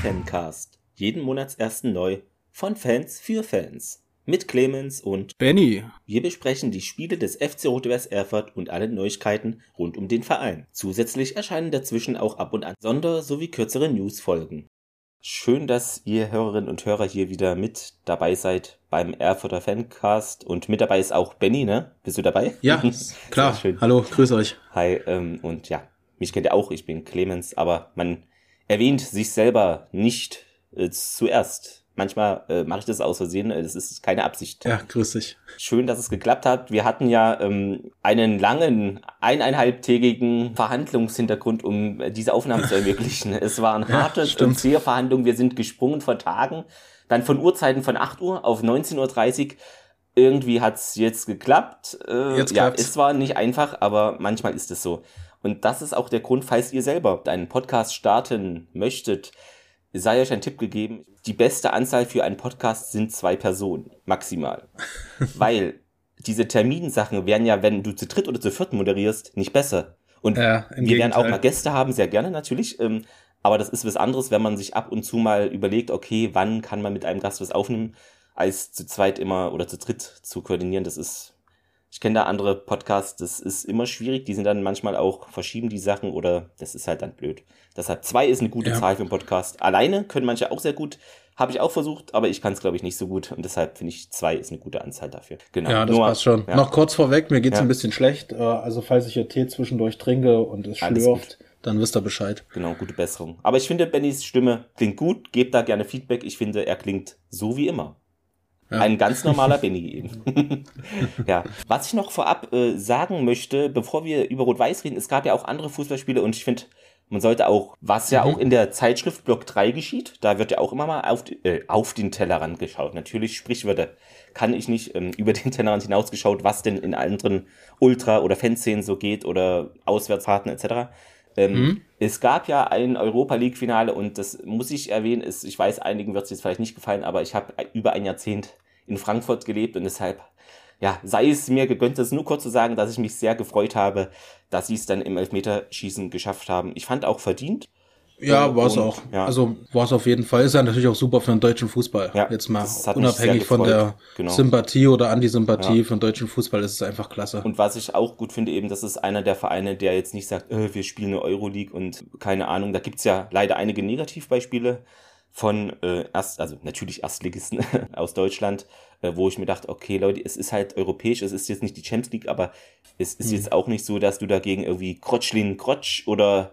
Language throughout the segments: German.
Fancast. Jeden Monatsersten neu von Fans für Fans. Mit Clemens und Benny. Wir besprechen die Spiele des FC Rot-Weiß Erfurt und alle Neuigkeiten rund um den Verein. Zusätzlich erscheinen dazwischen auch ab und an Sonder- sowie kürzere Newsfolgen. Schön, dass ihr Hörerinnen und Hörer hier wieder mit dabei seid beim Erfurter Fancast und mit dabei ist auch Benny, ne? Bist du dabei? Ja, klar. Hallo, grüß euch. Hi, ähm, und ja, mich kennt ihr auch, ich bin Clemens, aber man erwähnt sich selber nicht äh, zuerst. Manchmal äh, mache ich das aus Versehen, äh, das ist keine Absicht. Ja, grüß dich. Schön, dass es geklappt hat. Wir hatten ja ähm, einen langen, eineinhalbtägigen Verhandlungshintergrund, um äh, diese Aufnahmen zu ermöglichen. es waren harte Ja, und zähe Verhandlungen. Wir sind gesprungen vor Tagen. Dann von Uhrzeiten von 8 Uhr auf 19.30 Uhr. Irgendwie hat's jetzt geklappt. Äh, Jetzt ja, klappt's. es war nicht einfach, aber manchmal ist es so. Und das ist auch der Grund, falls ihr selber einen Podcast starten möchtet, sei euch ein Tipp gegeben. Die beste Anzahl für einen Podcast sind zwei Personen, maximal. Weil diese Terminsachen werden ja, wenn du zu dritt oder zu viert moderierst, nicht besser. Und Ja, wir werden auch Gegenteil. mal Gäste haben, sehr gerne natürlich. Ähm, aber das ist was anderes, wenn man sich ab und zu mal überlegt, okay, wann kann man mit einem Gast was aufnehmen, als zu zweit immer oder zu dritt zu koordinieren. Das ist, ich kenne da andere Podcasts, das ist immer schwierig. Die sind dann manchmal auch, verschieben die Sachen oder das ist halt dann blöd. Deshalb zwei ist eine gute Ja. Zahl für einen Podcast. Alleine können manche auch sehr gut. Habe ich auch versucht, aber ich kann es, glaube ich, nicht so gut. Und deshalb finde ich, zwei ist eine gute Anzahl dafür. Genau. Ja, das Nur- passt schon. Ja. Noch kurz vorweg, mir geht's Ja. ein bisschen schlecht. Äh, Also falls ich hier Tee zwischendurch trinke und es schlürft, dann wisst ihr Bescheid. Genau, gute Besserung. Aber ich finde, Bennys Stimme klingt gut. Gebt da gerne Feedback. Ich finde, er klingt so wie immer. Ja. Ein ganz normaler Benny eben. ja. Was ich noch vorab äh, sagen möchte, bevor wir über Rot-Weiß reden, es gab ja auch andere Fußballspiele und ich finde, man sollte auch, was ja Mhm. auch in der Zeitschrift Block 3 geschieht, da wird ja auch immer mal auf, äh, auf den Tellerrand geschaut. Natürlich Sprichwörter kann ich nicht ähm, über den Tellerrand hinausgeschaut, was denn in anderen Ultra- oder Fanszenen so geht oder Auswärtsfahrten etc. Ähm, Mhm. Es gab ja ein Europa League-Finale und das muss ich erwähnen, ist, ich weiß, einigen wird es jetzt vielleicht nicht gefallen, aber ich habe über ein Jahrzehnt in Frankfurt gelebt und deshalb, ja, sei es mir gegönnt, das nur kurz zu sagen, dass ich mich sehr gefreut habe, dass sie es dann im Elfmeterschießen geschafft haben. Ich fand auch verdient. Ja, Und- war es auch. ja. Also war es auf jeden Fall. Ist ja natürlich auch super für den deutschen Fußball. Ja, Jetzt mal unabhängig von der. Genau. Sympathie oder Antisympathie Ja. für den deutschen Fußball ist es einfach klasse. Und was ich auch gut finde, eben, das ist einer der Vereine, der jetzt nicht sagt, äh, wir spielen eine Euroleague und keine Ahnung. Da gibt's ja leider einige Negativbeispiele von äh, erst, also natürlich Erstligisten aus Deutschland, äh, wo ich mir dachte, okay, Leute, es ist halt europäisch, es ist jetzt nicht die Champions League, aber es ist Mhm. jetzt auch nicht so, dass du dagegen irgendwie Krotschlin Krotsch oder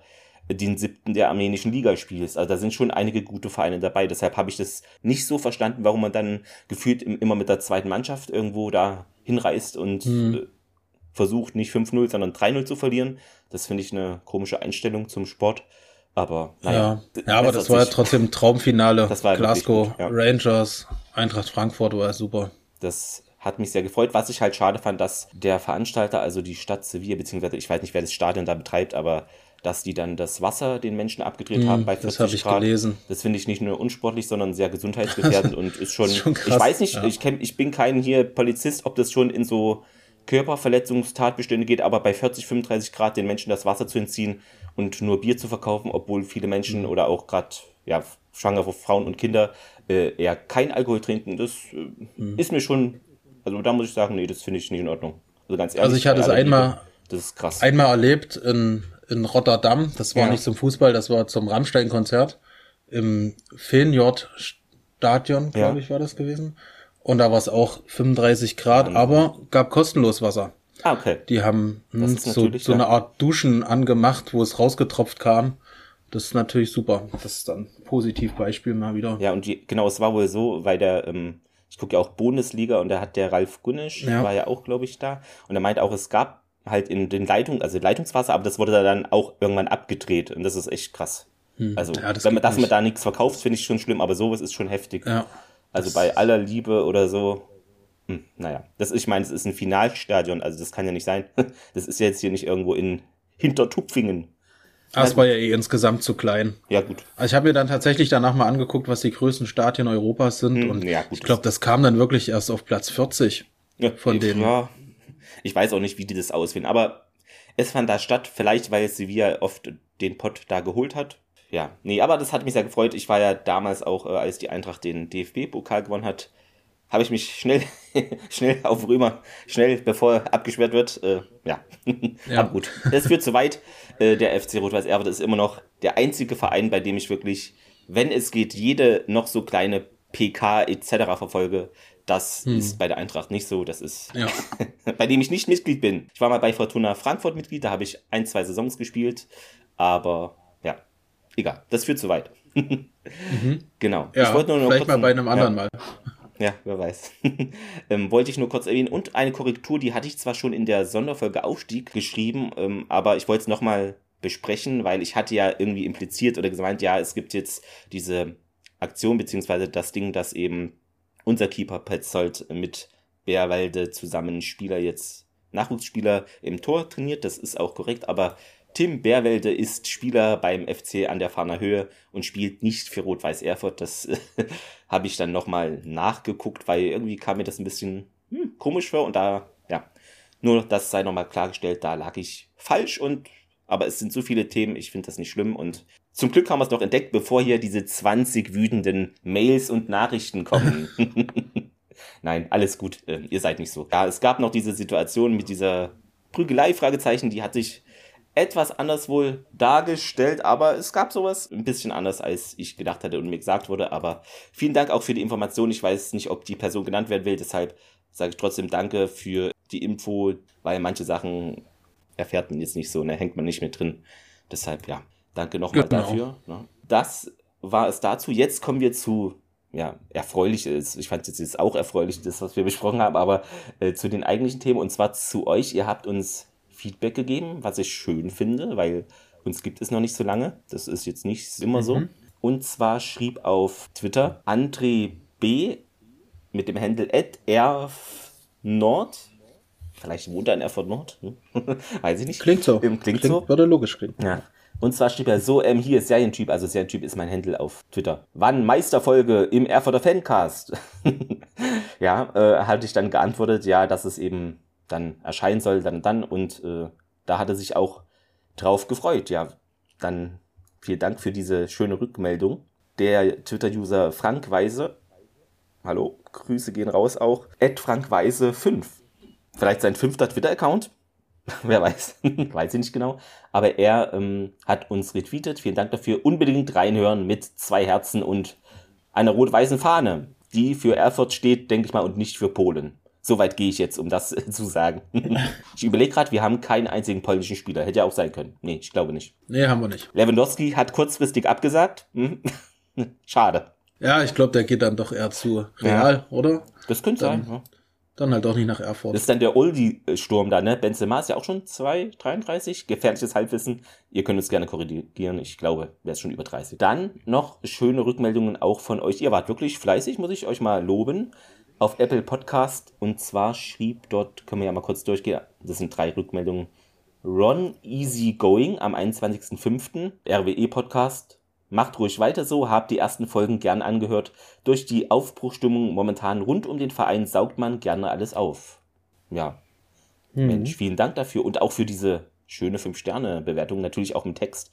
den siebten der armenischen Liga spielst. Also da sind schon einige gute Vereine dabei. Deshalb habe ich das nicht so verstanden, warum man dann gefühlt im- immer mit der zweiten Mannschaft irgendwo da hinreist und Mhm. äh, versucht, nicht 5-0, sondern 3-0 zu verlieren. Das finde ich eine komische Einstellung zum Sport. Aber naja. ja. ja, aber das war ja trotzdem ein Traumfinale. Das war Glasgow gut, ja. Rangers, Eintracht Frankfurt war super. Das hat mich sehr gefreut. Was ich halt schade fand, dass der Veranstalter, also die Stadt Sevilla, beziehungsweise ich weiß nicht, wer das Stadion da betreibt, aber dass die dann das Wasser den Menschen abgedreht haben bei 40 Hm, das habe ich Grad. gelesen. Das finde ich nicht nur unsportlich, sondern sehr gesundheitsgefährdend und ist schon, ist schon krass, ich weiß nicht, ja. ich, kenn, ich bin kein hier Polizist, ob das schon in so Körperverletzungstatbestände geht, aber bei 40, 35 Grad den Menschen das Wasser zu entziehen und nur Bier zu verkaufen, obwohl viele Menschen Mhm. oder auch gerade ja, schwangere Frauen und Kinder äh, eher kein Alkohol trinken, das äh, Mhm. ist mir schon, also da muss ich sagen, nee, das finde ich nicht in Ordnung. Also ganz ehrlich. Also ich hatte es einmal- Das ist krass. Einmal erlebt in, in Rotterdam, das war Ja. nicht zum Fußball, das war zum Rammstein-Konzert im Feyenoord-Stadion, Ja. glaube ich, war das gewesen. Und da war es auch 35 Grad, aber gab kostenlos Wasser. ah, okay. Die haben hm, so, so ja. eine Art Duschen angemacht, wo es rausgetropft kam. Das ist natürlich super. Das ist dann ein Positivbeispiel mal wieder. Ja, und die, genau, es war wohl so, weil der, ähm, ich gucke ja auch Bundesliga und da hat der Ralf Gunnisch, Ja. war ja auch, glaube ich, da. Und er meinte auch, es gab halt in den Leitungen, also Leitungswasser, aber das wurde da dann auch irgendwann abgedreht. Und das ist echt krass. Also, Hm. Ja, das wenn man, dass man nicht. da nichts verkauft, finde ich schon schlimm, aber sowas ist schon heftig. Ja. Also bei aller Liebe oder so. Hm, naja, das, ich meine, es ist ein Finalstadion, also das kann ja nicht sein. Das ist ja jetzt hier nicht irgendwo in Hintertupfingen. Ah, Es war ja eh insgesamt zu klein. Ja, gut. Also ich habe mir dann tatsächlich danach mal angeguckt, was die größten Stadien Europas sind. Hm, und ja, gut, ich glaube, das kam dann wirklich erst auf Platz 40. Ja, Von denen. Ja, ich weiß auch nicht, wie die das auswählen, aber es fand da statt, vielleicht weil Sevilla oft den Pott da geholt hat. Ja, nee, aber das hat mich sehr gefreut. Ich war ja damals auch, äh, als die Eintracht den DFB-Pokal gewonnen hat, habe ich mich schnell, schnell auf Römer, schnell, bevor er abgesperrt wird, äh, ja, ja. aber gut. Das führt zu weit. Äh, der FC Rot-Weiß Erfurt ist immer noch der einzige Verein, bei dem ich wirklich, wenn es geht, jede noch so kleine PK etc. verfolge. Das hm. ist bei der Eintracht nicht so. Das ist, ja. bei dem ich nicht Mitglied bin. Ich war mal bei Fortuna Frankfurt Mitglied, da habe ich ein, zwei Saisons gespielt. Aber egal. Das führt zu weit. mhm. Genau. Ja, ich wollte nur noch vielleicht mal bei einem anderen ja. Mal. Ja, wer weiß. ähm, wollte ich nur kurz erwähnen. Und eine Korrektur, die hatte ich zwar schon in der Sonderfolge Aufstieg geschrieben, ähm, aber ich wollte es nochmal besprechen, weil ich hatte ja irgendwie impliziert oder gemeint, ja, es gibt jetzt diese Aktion, beziehungsweise das Ding, dass eben unser Keeper Petzold mit Bärwalde zusammen Spieler jetzt Nachwuchsspieler im Tor trainiert. Das ist auch korrekt, aber Tim Bärwelde ist Spieler beim FC an der Fahner Höhe und spielt nicht für Rot-Weiß Erfurt. Das habe ich dann nochmal nachgeguckt, weil irgendwie kam mir das ein bisschen hm, komisch vor und da, ja, nur das sei nochmal klargestellt, da lag ich falsch und aber es sind so viele Themen, ich finde das nicht schlimm und zum Glück haben wir es noch entdeckt, bevor hier diese 20 wütenden Mails und Nachrichten kommen. Nein, alles gut, äh, ihr seid nicht so. Ja, es gab noch diese Situation mit dieser Prügelei, Fragezeichen, die hat sich etwas anders wohl dargestellt, aber es gab sowas ein bisschen anders, als ich gedacht hatte und mir gesagt wurde. Aber vielen Dank auch für die Information. Ich weiß nicht, ob die Person genannt werden will, deshalb sage ich trotzdem Danke für die Info, weil manche Sachen erfährt man jetzt nicht so, ne, hängt man nicht mit drin. Deshalb, ja, danke nochmal genau. dafür. Ne. Das war es dazu. Jetzt kommen wir zu, ja, erfreuliches. Ich fand es jetzt auch erfreulich, das, was wir besprochen haben, aber äh, zu den eigentlichen Themen und zwar zu euch. Ihr habt uns Feedback gegeben, was ich schön finde, weil uns gibt es noch nicht so lange. Das ist jetzt nicht immer mhm. so. Und zwar schrieb auf Twitter André B. mit dem Handle @erfnord Vielleicht wohnt er in Erfurt Nord. Hm? Weiß ich nicht. Klingt so. Klingt, klingt, so. Würde logisch klingen. Ja. Und zwar schrieb er so, ähm, hier ist Serientyp, also Serientyp ist mein Handle auf Twitter. Wann Meisterfolge im Erfurter Fancast? ja, äh, hatte ich dann geantwortet, ja, dass es eben dann erscheinen soll, dann dann. Und äh, da hat er sich auch drauf gefreut. Ja, dann vielen Dank für diese schöne Rückmeldung. Der Twitter-User Frank Weise, hallo, Grüße gehen raus auch, at Frank Weise 5 vielleicht sein fünfter Twitter-Account. Wer weiß, weiß ich nicht genau. Aber er ähm, hat uns retweetet. Vielen Dank dafür. Unbedingt reinhören mit zwei Herzen und einer rot-weißen Fahne, die für Erfurt steht, denke ich mal, und nicht für Polen. Soweit gehe ich jetzt, um das zu sagen. ich überlege gerade, wir haben keinen einzigen polnischen Spieler. Hätte ja auch sein können. Nee, ich glaube nicht. Nee, haben wir nicht. Lewandowski hat kurzfristig abgesagt. Hm? Schade. Ja, ich glaube, der geht dann doch eher zu Real, ja. oder? Das könnte dann, sein. Ja. Dann halt auch nicht nach Erfurt. Das ist dann der Oldie-Sturm da, ne? Benzema ist ja auch schon 2, 33. Gefährliches Halbwissen. Ihr könnt es gerne korrigieren. Ich glaube, der ist schon über 30. Dann noch schöne Rückmeldungen auch von euch. Ihr wart wirklich fleißig, muss ich euch mal loben. Auf Apple Podcast. Und zwar schrieb dort, können wir ja mal kurz durchgehen. Das sind drei Rückmeldungen. Ron Easy Going am 21.05. RWE Podcast Macht ruhig weiter so, habt die ersten Folgen gern angehört. Durch die Aufbruchstimmung momentan rund um den Verein saugt man gerne alles auf. Ja. Mhm. Mensch, vielen Dank dafür und auch für diese schöne 5-Sterne-Bewertung, natürlich auch im Text.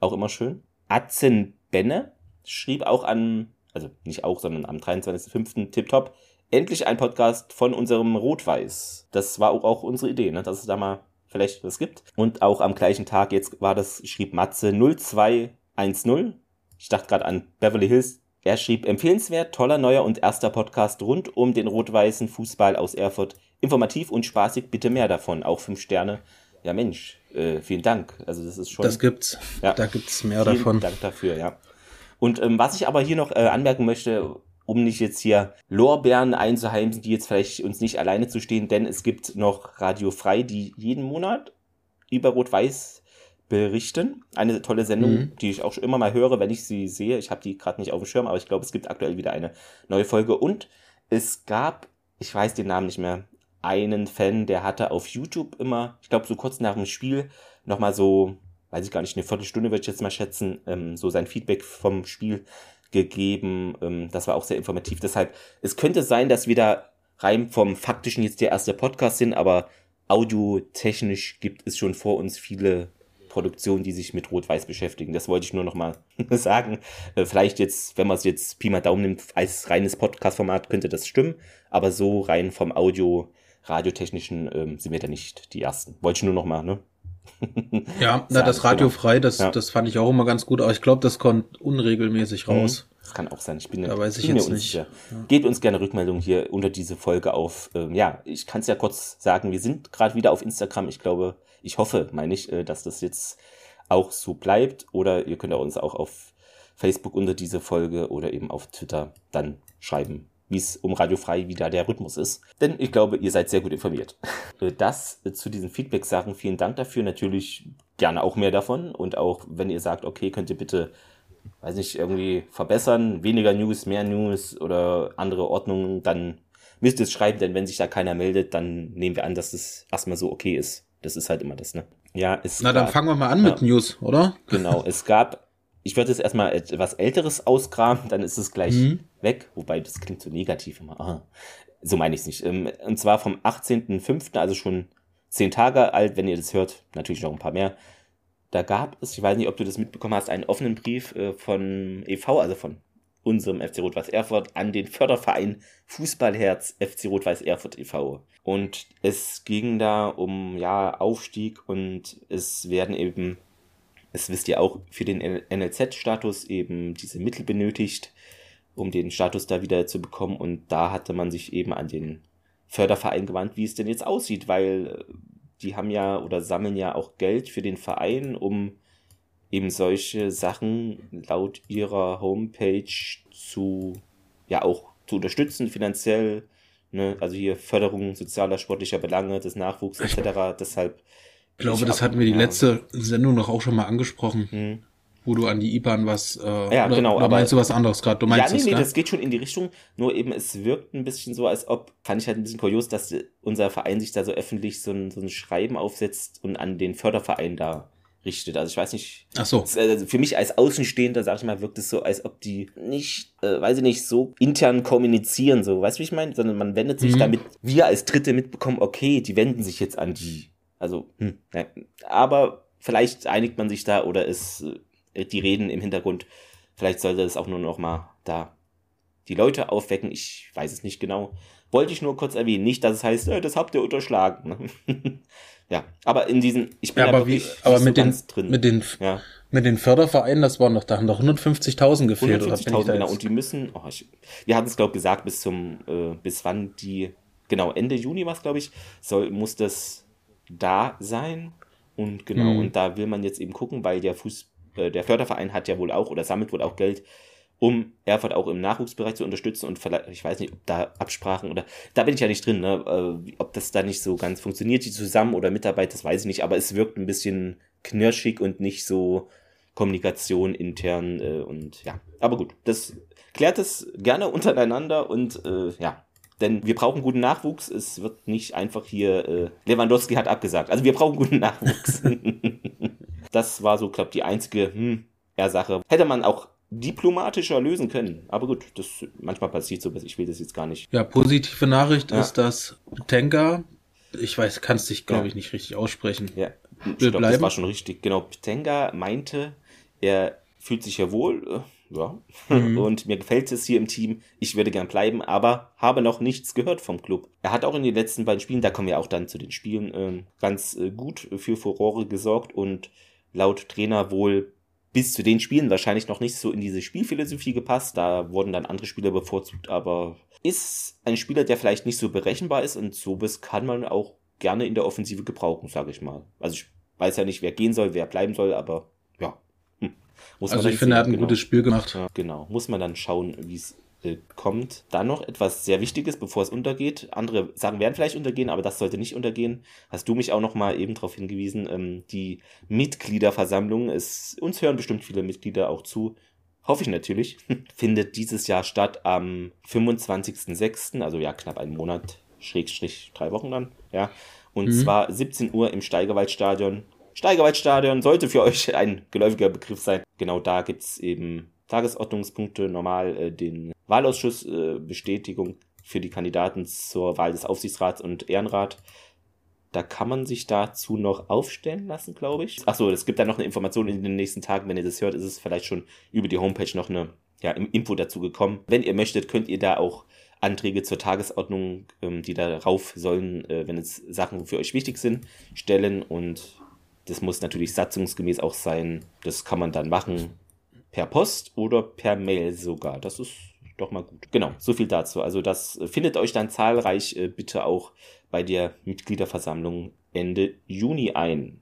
Auch immer schön. Atzen Benne schrieb auch an, also nicht auch, sondern am 23.05. Tipptopp, endlich ein Podcast von unserem Rot-Weiß. Das war auch unsere Idee, ne? dass es da mal vielleicht was gibt. Und auch am gleichen Tag, jetzt war das, schrieb Matze 02 1-0. Ich dachte gerade an Beverly Hills. Er schrieb empfehlenswert, toller neuer und erster Podcast rund um den rot-weißen Fußball aus Erfurt. Informativ und spaßig, bitte mehr davon. Auch fünf Sterne. Ja Mensch, äh, vielen Dank. Also das ist schon. Das gibt's. Ja, da gibt's mehr vielen davon. Dank dafür, ja. Und ähm, was ich aber hier noch äh, anmerken möchte, um nicht jetzt hier Lorbeeren einzuheimsen, die jetzt vielleicht uns nicht alleine zu stehen, denn es gibt noch Radio Frei, die jeden Monat über Rot-Weiß berichten. Eine tolle Sendung, mhm. die ich auch schon immer mal höre, wenn ich sie sehe. Ich habe die gerade nicht auf dem Schirm, aber ich glaube, es gibt aktuell wieder eine neue Folge. Und es gab, ich weiß den Namen nicht mehr, einen Fan, der hatte auf YouTube immer, ich glaube, so kurz nach dem Spiel nochmal so, weiß ich gar nicht, eine Viertelstunde würde ich jetzt mal schätzen, ähm, so sein Feedback vom Spiel gegeben. Ähm, das war auch sehr informativ. Deshalb, es könnte sein, dass wir da rein vom Faktischen jetzt der erste Podcast sind, aber audiotechnisch gibt es schon vor uns viele Produktionen, die sich mit Rot-Weiß beschäftigen. Das wollte ich nur noch mal sagen. Äh, vielleicht jetzt, wenn man es jetzt Pi mal Daumen nimmt, als reines Podcast-Format könnte das stimmen, aber so rein vom Audio, radiotechnischen ähm, sind wir da nicht die Ersten. Wollte ich nur noch mal, ne? ja, na, das Radio frei, das, ja. das fand ich auch immer ganz gut, aber ich glaube, das kommt unregelmäßig mhm. raus. Das kann auch sein. Ich bin, da weiß ich bin jetzt nicht. Ja. Gebt uns gerne Rückmeldung hier unter diese Folge auf. Ähm, ja, ich kann es ja kurz sagen, wir sind gerade wieder auf Instagram. Ich glaube, ich hoffe, meine ich, äh, dass das jetzt auch so bleibt. Oder ihr könnt uns auch auf Facebook unter diese Folge oder eben auf Twitter dann schreiben, wie es um Radio Frei wieder der Rhythmus ist. Denn ich glaube, ihr seid sehr gut informiert. Äh, das äh, zu diesen Feedback-Sachen. Vielen Dank dafür. Natürlich gerne auch mehr davon. Und auch wenn ihr sagt, okay, könnt ihr bitte weiß nicht, irgendwie verbessern, weniger News, mehr News oder andere Ordnungen, dann müsst ihr es schreiben, denn wenn sich da keiner meldet, dann nehmen wir an, dass das erstmal so okay ist. Das ist halt immer das, ne? Ja, es Na, gab, dann fangen wir mal an ja, mit News, oder? Genau, es gab, ich würde jetzt erstmal etwas Älteres ausgraben, dann ist es gleich mhm. weg, wobei das klingt so negativ immer. Aha. So meine ich es nicht. Ähm, und zwar vom 18.05., also schon zehn Tage alt, wenn ihr das hört, natürlich noch ein paar mehr, da gab es, ich weiß nicht, ob du das mitbekommen hast, einen offenen Brief äh, von e.V., also von unserem FC Rot-Weiß Erfurt, an den Förderverein Fußballherz FC Rot-Weiß Erfurt e.V. Und es ging da um, ja, Aufstieg und es werden eben, es wisst ihr auch, für den NLZ-Status eben diese Mittel benötigt, um den Status da wieder zu bekommen. Und da hatte man sich eben an den Förderverein gewandt, wie es denn jetzt aussieht, weil die haben ja oder sammeln ja auch Geld für den Verein, um eben solche Sachen laut ihrer Homepage zu, ja auch zu unterstützen finanziell. Ne? Also hier Förderung sozialer, sportlicher Belange des Nachwuchs etc. Deshalb. Ich glaube, das hatten wir die letzte Sendung noch auch schon mal angesprochen. Hm wo du an die IBAN was, äh, ja, genau, oder aber meinst du was anderes gerade? Du meinst ja, nee, das, nee, ne? das geht schon in die Richtung, nur eben es wirkt ein bisschen so, als ob, fand ich halt ein bisschen kurios, dass unser Verein sich da so öffentlich so ein, so ein Schreiben aufsetzt und an den Förderverein da richtet. Also ich weiß nicht. Ach so. Also für mich als Außenstehender, sag ich mal, wirkt es so, als ob die nicht, äh, weiß ich nicht, so intern kommunizieren, so, weißt du, wie ich meine? Sondern man wendet sich mhm. damit, wir als Dritte mitbekommen, okay, die wenden sich jetzt an die. Also, hm, ja. aber vielleicht einigt man sich da oder es äh, die reden im Hintergrund. Vielleicht sollte es auch nur noch mal da die Leute aufwecken. Ich weiß es nicht genau. Wollte ich nur kurz erwähnen. Nicht, dass es heißt, äh, das habt ihr unterschlagen. ja, aber in diesen, ich bin ja, aber, wie, aber mit, so den, drin. mit den, ja. mit den Fördervereinen, das waren doch, da haben doch 150.000 gefehlt. 150.000, genau. Und die müssen, oh, ich, wir hatten es, glaube ich, gesagt, bis zum, äh, bis wann die, genau, Ende Juni war es, glaube ich, soll, muss das da sein. Und genau, hm. und da will man jetzt eben gucken, weil der Fuß, äh, der Förderverein hat ja wohl auch oder sammelt wohl auch Geld, um Erfurt auch im Nachwuchsbereich zu unterstützen und vielleicht, ich weiß nicht, ob da Absprachen oder, da bin ich ja nicht drin, ne, äh, ob das da nicht so ganz funktioniert, die zusammen oder Mitarbeit, das weiß ich nicht, aber es wirkt ein bisschen knirschig und nicht so Kommunikation intern äh, und ja, aber gut, das klärt es gerne untereinander und äh, ja, denn wir brauchen guten Nachwuchs. Es wird nicht einfach hier, äh, Lewandowski hat abgesagt. Also wir brauchen guten Nachwuchs. Das war so, glaube die einzige hm, Sache. Hätte man auch diplomatischer lösen können. Aber gut, das manchmal passiert so, ich will das jetzt gar nicht. Ja, positive Nachricht ja. ist, dass Tenga, ich weiß, kannst dich, glaube ja. ich, nicht richtig aussprechen. Ja, ich glaube, das war schon richtig. Genau, Tenga meinte, er fühlt sich ja wohl, äh, ja, mhm. und mir gefällt es hier im Team. Ich würde gern bleiben, aber habe noch nichts gehört vom Club. Er hat auch in den letzten beiden Spielen, da kommen wir auch dann zu den Spielen, äh, ganz äh, gut für Furore gesorgt und laut Trainer wohl bis zu den Spielen wahrscheinlich noch nicht so in diese Spielphilosophie gepasst. Da wurden dann andere Spieler bevorzugt, aber ist ein Spieler, der vielleicht nicht so berechenbar ist und so bis kann man auch gerne in der Offensive gebrauchen, sage ich mal. Also ich weiß ja nicht, wer gehen soll, wer bleiben soll, aber. Muss also ich finde, er hat ein genau. gutes Spiel gemacht. Ja, genau. Muss man dann schauen, wie es äh, kommt. Dann noch etwas sehr Wichtiges, bevor es untergeht. Andere Sachen werden vielleicht untergehen, aber das sollte nicht untergehen. Hast du mich auch noch mal eben darauf hingewiesen, ähm, die Mitgliederversammlung, es, uns hören bestimmt viele Mitglieder auch zu, hoffe ich natürlich, findet dieses Jahr statt am 25.06., also ja knapp einen Monat, Schrägstrich drei Wochen dann, ja. Und mhm. zwar 17 Uhr im Steigerwaldstadion. Steigerwaldstadion sollte für euch ein geläufiger Begriff sein. Genau da gibt's eben Tagesordnungspunkte, normal äh, den Wahlausschuss äh, Bestätigung für die Kandidaten zur Wahl des Aufsichtsrats und Ehrenrat. Da kann man sich dazu noch aufstellen lassen, glaube ich. Achso, es gibt da noch eine Information in den nächsten Tagen. Wenn ihr das hört, ist es vielleicht schon über die Homepage noch eine ja, Info dazu gekommen. Wenn ihr möchtet, könnt ihr da auch Anträge zur Tagesordnung, ähm, die darauf sollen, äh, wenn es Sachen für euch wichtig sind, stellen. Und das muss natürlich satzungsgemäß auch sein. Das kann man dann machen per Post oder per Mail sogar. Das ist doch mal gut. Genau, so viel dazu. Also das findet euch dann zahlreich äh, bitte auch bei der Mitgliederversammlung Ende Juni ein.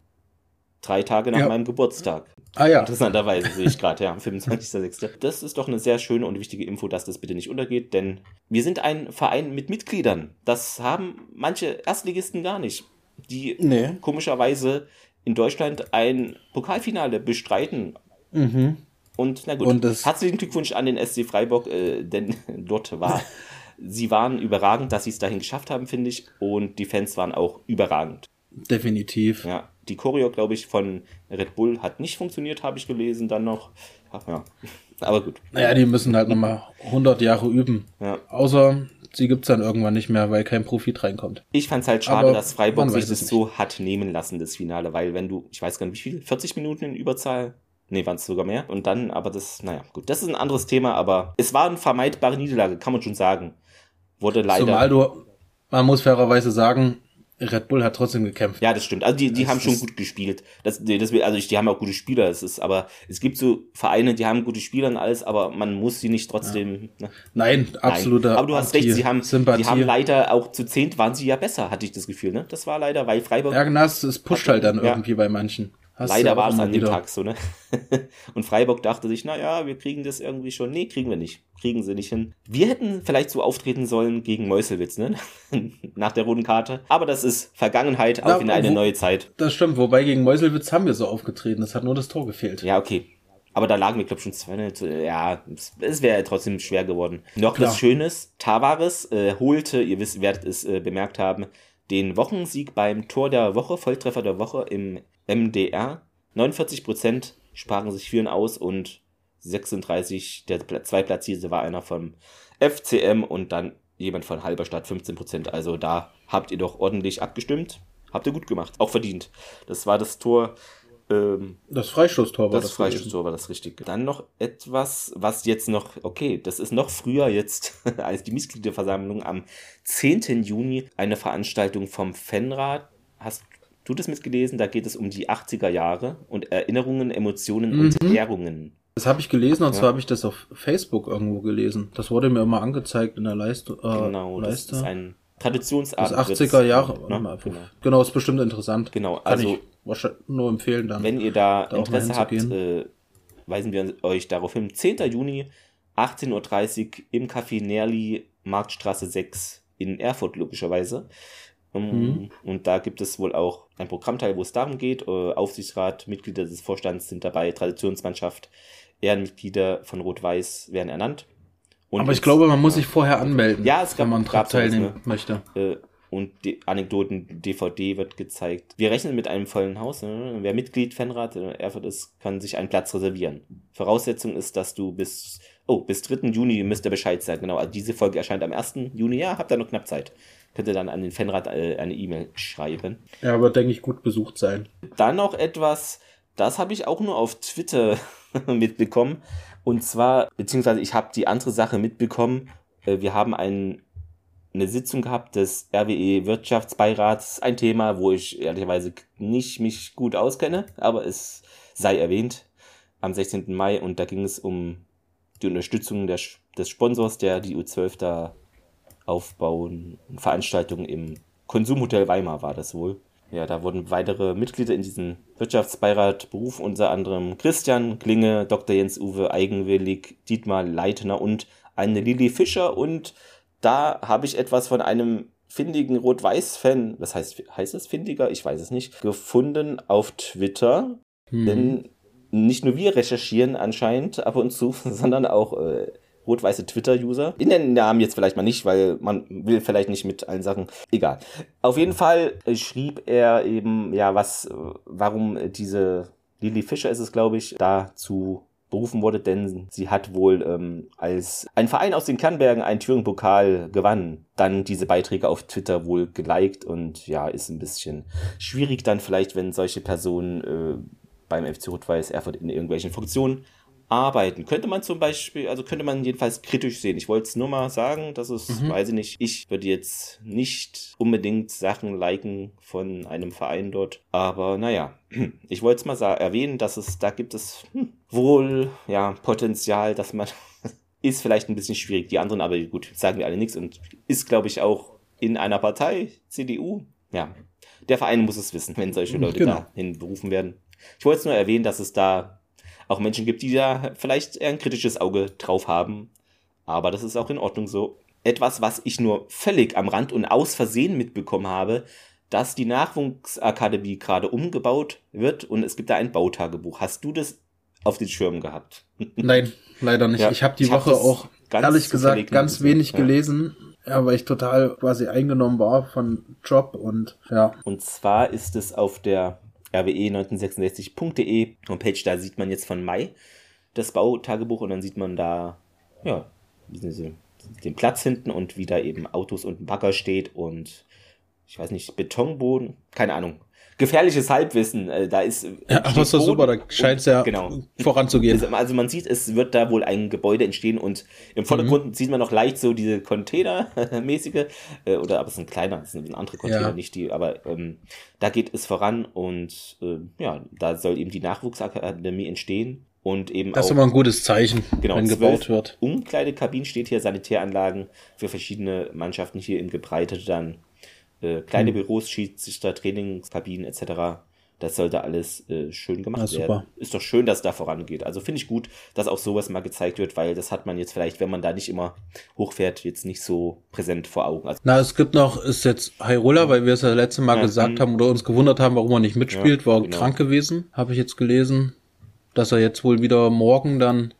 Drei Tage nach ja. meinem Geburtstag. Ah ja. Interessanterweise sehe ich gerade, ja, am 25.06. Das ist doch eine sehr schöne und wichtige Info, dass das bitte nicht untergeht, denn wir sind ein Verein mit Mitgliedern. Das haben manche Erstligisten gar nicht, die nee. komischerweise in Deutschland ein Pokalfinale bestreiten. Mhm. Und na gut, und herzlichen Glückwunsch an den SC Freiburg, äh, denn dort war, sie waren überragend, dass sie es dahin geschafft haben, finde ich. Und die Fans waren auch überragend. Definitiv. Ja, die Choreo, glaube ich, von Red Bull hat nicht funktioniert, habe ich gelesen dann noch. Ach ja, aber gut. Naja, die müssen halt nochmal 100 Jahre üben. Ja. Außer sie gibt es dann irgendwann nicht mehr, weil kein Profit reinkommt. Ich fand es halt schade, aber dass Freiburg sich das so hat nehmen lassen, das Finale, weil wenn du, ich weiß gar nicht wie viel, 40 Minuten in Überzahl Nee, waren es sogar mehr. Und dann, aber das, naja, gut, das ist ein anderes Thema, aber es war eine vermeidbare Niederlage, kann man schon sagen. Wurde leider. Zumal du, man muss fairerweise sagen, Red Bull hat trotzdem gekämpft. Ja, das stimmt. Also die, die haben schon gut gespielt. Das, das, also die haben auch gute Spieler. Es ist, aber es gibt so Vereine, die haben gute Spieler und alles, aber man muss sie nicht trotzdem. Ja. Ne? Nein, absoluter. Nein. Aber du hast recht, sie haben, Sympathie. die haben leider auch zu zehnt waren sie ja besser, hatte ich das Gefühl. Ne? Das war leider, weil Freiburg. Ja, genau, es pusht halt dann ja. irgendwie bei manchen. Hast Leider war es an dem Tag so, ne? Und Freiburg dachte sich, naja, wir kriegen das irgendwie schon. Nee, kriegen wir nicht. Kriegen sie nicht hin. Wir hätten vielleicht so auftreten sollen gegen Meuselwitz, ne? Nach der roten Karte. Aber das ist Vergangenheit, auch ja, in eine wo, neue Zeit. Das stimmt, wobei gegen Meuselwitz haben wir so aufgetreten. Es hat nur das Tor gefehlt. Ja, okay. Aber da lagen wir, glaube ich, schon zwei. Ne? Ja, es wäre trotzdem schwer geworden. Noch Klar. was Schönes. Tavares äh, holte, ihr wisst, werdet es äh, bemerkt haben, den Wochensieg beim Tor der Woche, Volltreffer der Woche im MDR. 49% sprachen sich für aus und 36, der Zweitplatzierte war einer vom FCM und dann jemand von Halberstadt 15%. Also da habt ihr doch ordentlich abgestimmt. Habt ihr gut gemacht. Auch verdient. Das war das Tor. Ähm, das Freistoßtor war das. Das Freistoßtor war das richtig. Dann noch etwas, was jetzt noch, okay, das ist noch früher jetzt als die Mitgliederversammlung am 10. Juni eine Veranstaltung vom Fanrat. Hast du das mitgelesen? Da geht es um die 80er Jahre und Erinnerungen, Emotionen mhm. und Ehrungen. Das habe ich gelesen und ja. zwar habe ich das auf Facebook irgendwo gelesen. Das wurde mir immer angezeigt in der Leiste. Äh, genau, Leiste. das ist ein Traditionsabend. Das 80er Jahre. Ne? Genau. genau, ist bestimmt interessant. Genau, also wahrscheinlich nur empfehlen dann. Wenn ihr da, da Interesse habt, äh, weisen wir euch darauf hin. 10. Juni, 18.30 Uhr im Café Nerli, Marktstraße 6 in Erfurt, logischerweise. Mhm. Und da gibt es wohl auch ein Programmteil, wo es darum geht. Äh, Aufsichtsrat, Mitglieder des Vorstands sind dabei, Traditionsmannschaft, Ehrenmitglieder von Rot-Weiß werden ernannt. Und Aber ich glaube, man muss sich vorher anmelden, ja, es gab, wenn man dran teilnehmen ne? möchte. Äh, und die Anekdoten DVD wird gezeigt. Wir rechnen mit einem vollen Haus. Ne? Wer Mitglied Fanrat Erfurt ist, kann sich einen Platz reservieren. Voraussetzung ist, dass du bis, oh, bis 3. Juni müsst ihr Bescheid sein. Genau, also diese Folge erscheint am 1. Juni. Ja, habt ihr noch knapp Zeit könnt ihr dann an den Fanrat äh, eine E-Mail schreiben. Ja, aber denke ich gut besucht sein. Dann noch etwas, das habe ich auch nur auf Twitter mitbekommen. Und zwar, beziehungsweise ich habe die andere Sache mitbekommen. Äh, wir haben ein, eine Sitzung gehabt des RWE Wirtschaftsbeirats. Ein Thema, wo ich ehrlicherweise nicht mich gut auskenne, aber es sei erwähnt. Am 16. Mai und da ging es um die Unterstützung der, des Sponsors, der die U12 da aufbauen. Veranstaltung im Konsumhotel Weimar war das wohl. Ja, da wurden weitere Mitglieder in diesen Wirtschaftsbeirat berufen, unter anderem Christian Klinge, Dr. Jens-Uwe Eigenwillig, Dietmar Leitner und eine Lilly Fischer. Und da habe ich etwas von einem findigen Rot-Weiß-Fan, was heißt, heißt es findiger? Ich weiß es nicht, gefunden auf Twitter. Hm. Denn nicht nur wir recherchieren anscheinend ab und zu, sondern auch äh, rot-weiße Twitter-User. In den Namen jetzt vielleicht mal nicht, weil man will vielleicht nicht mit allen Sachen. Egal. Auf jeden Fall schrieb er eben, ja, was, warum diese Lily Fischer ist es, glaube ich, da zu berufen wurde, denn sie hat wohl ähm, als ein Verein aus den Kernbergen einen Thüringen-Pokal gewann, dann diese Beiträge auf Twitter wohl geliked und ja, ist ein bisschen schwierig dann vielleicht, wenn solche Personen äh, beim FC Rot-Weiß Erfurt in irgendwelchen Funktionen arbeiten. Könnte man zum Beispiel, also könnte man jedenfalls kritisch sehen. Ich wollte es nur mal sagen, dass es, mhm. weiß ich nicht, ich würde jetzt nicht unbedingt Sachen liken von einem Verein dort. Aber naja, ich wollte es mal erwähnen, dass es, da gibt es hm, wohl, ja, Potenzial, dass man, ist vielleicht ein bisschen schwierig. Die anderen, aber gut, sagen wir alle nichts und ist, glaube ich, auch in einer Partei, CDU, ja. Der Verein muss es wissen, wenn solche Leute genau. dahin berufen werden. Ich wollte es nur erwähnen, dass es da auch Menschen gibt, die da vielleicht eher ein kritisches Auge drauf haben. Aber das ist auch in Ordnung so. Etwas, was ich nur völlig am Rand und aus Versehen mitbekommen habe, dass die Nachwuchsakademie gerade umgebaut wird und es gibt da ein Bautagebuch. Hast du das auf den Schirm gehabt? Nein, leider nicht. Ja, ich habe die ich Woche hab auch ehrlich gesagt ganz wenig ja. gelesen. Weil ich total quasi eingenommen war von Job und ja. Und zwar ist es auf der rwe1966.de Homepage, da sieht man jetzt von Mai das Bautagebuch und dann sieht man da, ja, den Platz hinten und wie da eben Autos und ein Bagger steht und ich weiß nicht, Betonboden, keine Ahnung gefährliches Halbwissen. Äh, da ist. Ja, aber ist doch super, da scheint es ja genau. voranzugehen. Also, also, man sieht, es wird da wohl ein Gebäude entstehen und im Vordergrund mhm. sieht man noch leicht so diese Container-mäßige, äh, oder aber es ein kleiner, es sind andere Container, ja. nicht die, aber ähm, da geht es voran und äh, ja, da soll eben die Nachwuchsakademie entstehen. Und eben das ist immer ein gutes Zeichen, genau, wenn gebaut wird. Umkleidekabinen steht hier, Sanitäranlagen für verschiedene Mannschaften hier in Gebreite dann äh, kleine mhm. Büros, Schiedsrichter, Trainingskabinen etc. Das sollte alles äh, schön gemacht ja, werden. Ist doch schön, dass da vorangeht. Also finde ich gut, dass auch sowas mal gezeigt wird, weil das hat man jetzt vielleicht, wenn man da nicht immer hochfährt, jetzt nicht so präsent vor Augen. Also, Na, es gibt noch, ist jetzt Hyrule, weil wir es ja letzte Mal ja, gesagt haben oder uns gewundert haben, warum er nicht mitspielt, ja, war genau. krank gewesen, habe ich jetzt gelesen, dass er jetzt wohl wieder morgen dann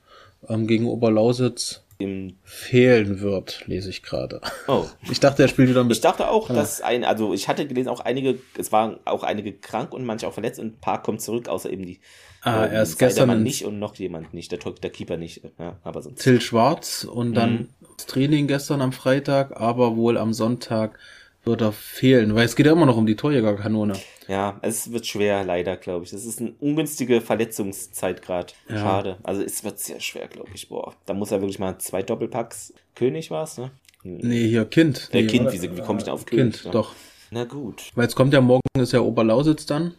ähm, gegen Oberlausitz im fehlen wird, lese ich gerade. Oh. Ich dachte, er spielt wieder mit. Ich dachte auch, dass ein, also ich hatte gelesen, auch einige, es waren auch einige krank und manche auch verletzt und ein paar kommen zurück, außer eben die. Ah, ähm, er ist gestern nicht und noch jemand nicht, der, der Keeper nicht. Ja, aber sonst. Till Schwarz und dann mhm. das Training gestern am Freitag, aber wohl am Sonntag wird er fehlen, weil es geht ja immer noch um die Torjägerkanone. Ja, es wird schwer, leider, glaube ich. Das ist eine ungünstige Verletzungszeit gerade. Ja. Schade. Also es wird sehr schwer, glaube ich. Boah, da muss er wirklich mal zwei Doppelpacks. König war es, ne? Nee, hier Kind. Der nee, Kind, wie, wie komme ich denn auf König? Kind, doch. Na gut. Weil jetzt kommt ja morgen, ist ja Oberlausitz dann.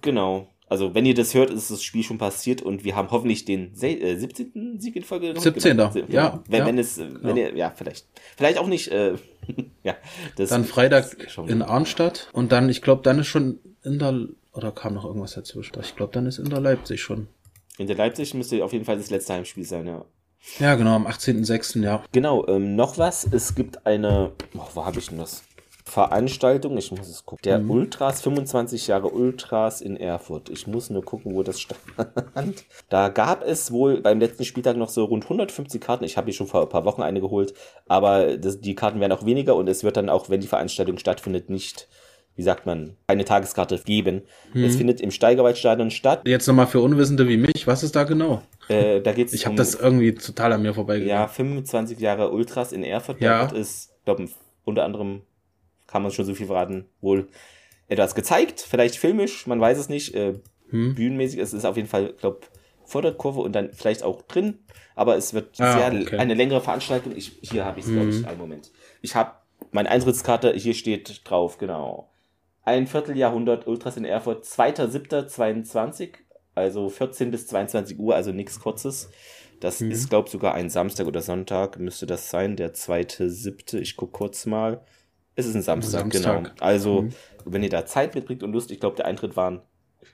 Genau. Also, wenn ihr das hört, ist das Spiel schon passiert und wir haben hoffentlich den äh, 17. Sieg in Folge. 17. Genau. Ja. Wenn, ja. wenn es, wenn ja. ihr, ja, vielleicht. Vielleicht auch nicht, äh, ja. Dann Freitag in Arnstadt und dann, ich glaube, dann ist schon in der, oder kam noch irgendwas dazwischen? Ich glaube, dann ist in der Leipzig schon. In der Leipzig müsste auf jeden Fall das letzte Heimspiel sein, ja. Ja, genau, am 18.06., ja. Genau, ähm, noch was. Es gibt eine, oh, wo habe ich denn das? Veranstaltung, ich muss es gucken. Der mhm. Ultras, 25 Jahre Ultras in Erfurt. Ich muss nur gucken, wo das stand. Da gab es wohl beim letzten Spieltag noch so rund 150 Karten. Ich habe hier schon vor ein paar Wochen eine geholt, aber das, die Karten werden auch weniger und es wird dann auch, wenn die Veranstaltung stattfindet, nicht wie sagt man, eine Tageskarte geben. Mhm. Es findet im Steigerwaldstadion statt. Jetzt nochmal für Unwissende wie mich, was ist da genau? Äh, da geht's ich habe um, das irgendwie total an mir vorbeigegangen. Ja, 25 Jahre Ultras in Erfurt. Ja. Da ist, glaube unter anderem kann man schon so viel verraten, wohl etwas gezeigt, vielleicht filmisch, man weiß es nicht, äh, hm. bühnenmäßig, es ist auf jeden Fall, glaube vor der Kurve und dann vielleicht auch drin, aber es wird ah, sehr okay. eine längere Veranstaltung. Ich, hier habe ich es, glaube ich, einen Moment. Ich habe meine Eintrittskarte, hier steht drauf, genau. Ein Vierteljahrhundert Ultras in Erfurt, 2.7.22, also 14 bis 22 Uhr, also nichts Kurzes. Das mhm. ist, glaube ich, sogar ein Samstag oder Sonntag, müsste das sein, der 2.7. Ich gucke kurz mal. Es ist ein Samstag, Samstag. genau. Also, mhm. wenn ihr da Zeit mitbringt und Lust, ich glaube, der Eintritt waren,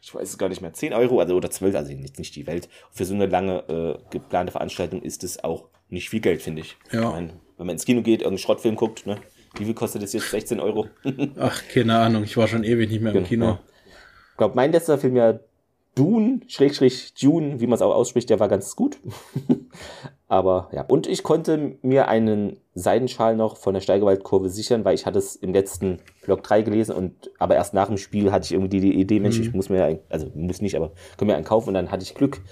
ich weiß es gar nicht mehr, 10 Euro also, oder 12, also nicht, nicht die Welt. Für so eine lange äh, geplante Veranstaltung ist es auch nicht viel Geld, finde ich. Ja. Ich mein, wenn man ins Kino geht, irgendeinen Schrottfilm guckt, ne? Wie viel kostet das jetzt? 16 Euro? Ach, keine Ahnung, ich war schon ewig nicht mehr im genau. Kino. Ich glaube, mein letzter Film ja Dune, Schrägstrich Dune, wie man es auch ausspricht, der war ganz gut. Aber ja, und ich konnte mir einen Seidenschal noch von der Steigerwaldkurve sichern, weil ich hatte es im letzten Blog 3 gelesen und aber erst nach dem Spiel hatte ich irgendwie die, Idee, Mensch, mhm. ich muss mir, also muss nicht, aber können mir einen kaufen und dann hatte ich Glück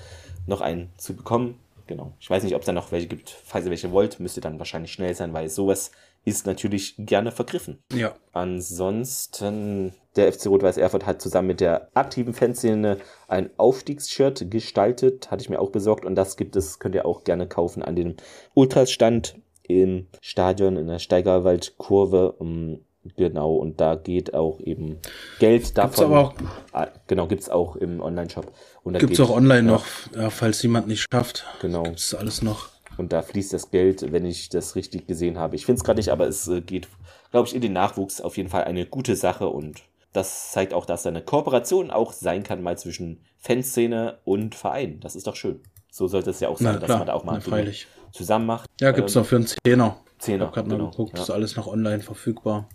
noch einen zu bekommen. Genau. Ich weiß nicht, ob es da noch welche gibt. Falls ihr welche wollt, müsst ihr dann wahrscheinlich schnell sein, weil sowas ist natürlich gerne vergriffen. Ja. Ansonsten, der FC Rot-Weiß Erfurt hat zusammen mit der aktiven Fanszene ein Aufstiegsshirt gestaltet, hatte ich mir auch besorgt und das gibt es, könnt ihr auch gerne kaufen an dem Ultrastand im Stadion in der Steigerwaldkurve. Um, Genau, und da geht auch eben Geld davon. Gibt's aber auch, ah, genau, gibt's auch im Online-Shop. Gibt es auch online ja, noch, ja, falls jemand nicht schafft. Genau. Gibt's alles noch. Und da fließt das Geld, wenn ich das richtig gesehen habe. Ich finde es gerade nicht, aber es äh, geht, glaube ich, in den Nachwuchs auf jeden Fall eine gute Sache und das zeigt auch, dass da eine Kooperation auch sein kann, mal zwischen Fanszene und Verein. Das ist doch schön. So sollte es ja auch sein, Na, dass man da auch mal Na, zusammen macht. Ja, gibt es ähm, noch für einen Zehner. Zehner. Ich habe gerade genau, mal geguckt, ja. ist alles noch online verfügbar.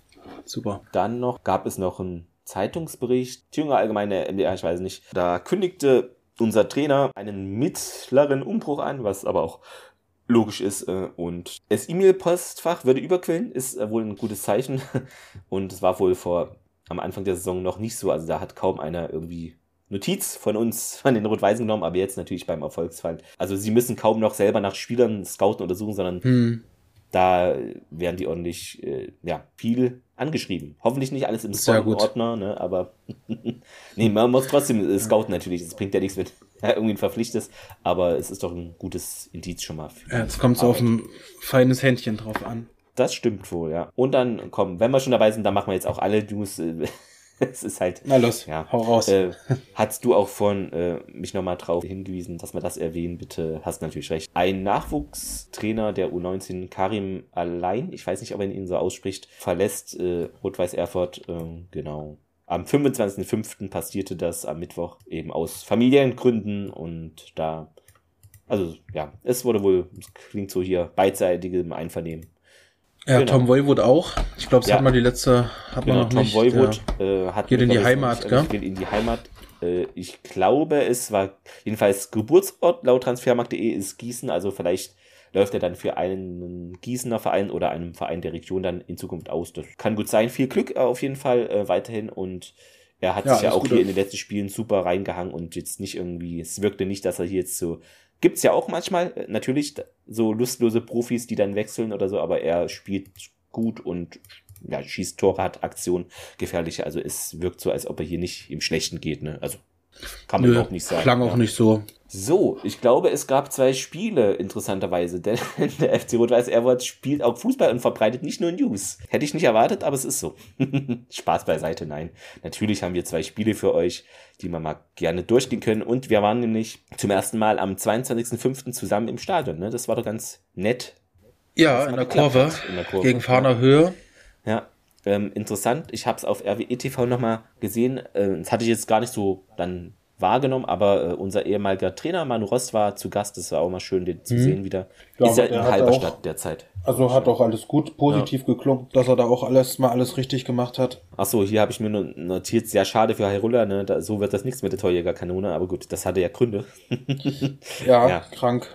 Super. Dann noch gab es noch einen Zeitungsbericht, Thüringer Allgemeine MDR, ich weiß nicht. Da kündigte unser Trainer einen mittleren Umbruch an, was aber auch logisch ist. Äh, und das E-Mail-Postfach würde überquellen, ist äh, wohl ein gutes Zeichen. Und es war wohl vor am Anfang der Saison noch nicht so. Also da hat kaum einer irgendwie Notiz von uns, von den Rot-Weißen genommen, aber jetzt natürlich beim Erfolgsfall. Also sie müssen kaum noch selber nach Spielern scouten oder suchen, sondern hm. da werden die ordentlich, äh, ja, viel angeschrieben. Hoffentlich nicht alles im Spam-Ordner, ne, aber nee, man muss trotzdem scouten natürlich. Es bringt ja nichts, er irgendwie verpflichtet ist, aber es ist doch ein gutes Indiz schon mal. Ja, jetzt kommt es auf ein feines Händchen drauf an. Das stimmt wohl, ja. Und dann, komm, wenn wir schon dabei sind, dann machen wir jetzt auch alle News. Es ist halt. Na los, ja, hau raus. Äh, hast du auch vorhin äh, mich nochmal drauf hingewiesen, dass wir das erwähnen, bitte? Hast natürlich recht. Ein Nachwuchstrainer der U19, Karim Allein, ich weiß nicht, ob er ihn so ausspricht, verlässt äh, Rot-Weiß Erfurt, äh, genau. Am 25.05. passierte das am Mittwoch eben aus Familiengründen und da, also ja, es wurde wohl, es klingt so hier, beidseitigem Einvernehmen ja, genau. Tom Voivod auch. Ich glaube, das ja. hat man die letzte, hat genau, man noch Tom nicht. Voivod äh, hat geht in die Heimat, gell? Geht in die Heimat. Äh, ich glaube, es war jedenfalls Geburtsort laut transfermarkt.de ist Gießen, also vielleicht läuft er dann für einen Gießener Verein oder einem Verein der Region dann in Zukunft aus. Das kann gut sein. Viel Glück auf jeden Fall äh, weiterhin und er hat ja, sich ja auch hier in den letzten Spielen super reingehangen und jetzt nicht irgendwie, es wirkte nicht, dass er hier jetzt so Gibt es ja auch manchmal, äh, natürlich, so lustlose Profis, die dann wechseln oder so, aber er spielt gut und ja, schießt Tore, hat Aktion, gefährliche. Also es wirkt so, als ob er hier nicht im Schlechten geht. Ne? Also kann man Nö, auch nicht sagen. Klang auch ja. nicht so. So, ich glaube, es gab zwei Spiele, interessanterweise, denn der FC Rot-Weiß Erfurt spielt auch Fußball und verbreitet nicht nur News. Hätte ich nicht erwartet, aber es ist so. Spaß beiseite, nein. Natürlich haben wir zwei Spiele für euch, die wir mal gerne durchgehen können und wir waren nämlich zum ersten Mal am 22.05. zusammen im Stadion, ne? Das war doch ganz nett. Ja, in der, Kurve, in der Kurve, gegen Fahner Höhe. Ja, ähm, interessant. Ich habe es auf RWE TV nochmal gesehen. Äh, das hatte ich jetzt gar nicht so dann wahrgenommen, aber äh, unser ehemaliger Trainer Manu Rost war zu Gast, das war auch mal schön, den zu mhm. sehen wieder. Ja, ist ja in Halberstadt derzeit. Also hat auch alles gut, positiv ja. geklungen, dass er da auch alles mal alles richtig gemacht hat. Achso, hier habe ich mir notiert, sehr schade für Hyrule, ne? Da, so wird das nichts mit der Torjägerkanone, aber gut, das hatte ja Gründe. ja, ja, krank.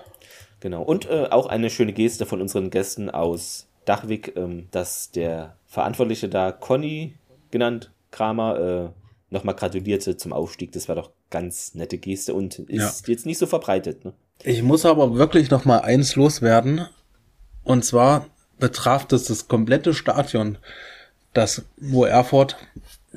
Genau. Und äh, auch eine schöne Geste von unseren Gästen aus Dachwig, ähm, dass der Verantwortliche da, Conny genannt, Kramer, äh, nochmal gratulierte zum Aufstieg. Das war doch ganz nette Geste und ist ja. jetzt nicht so verbreitet. Ne? Ich muss aber wirklich noch mal eins loswerden. Und zwar betraf das das komplette Stadion, das, wo Erfurt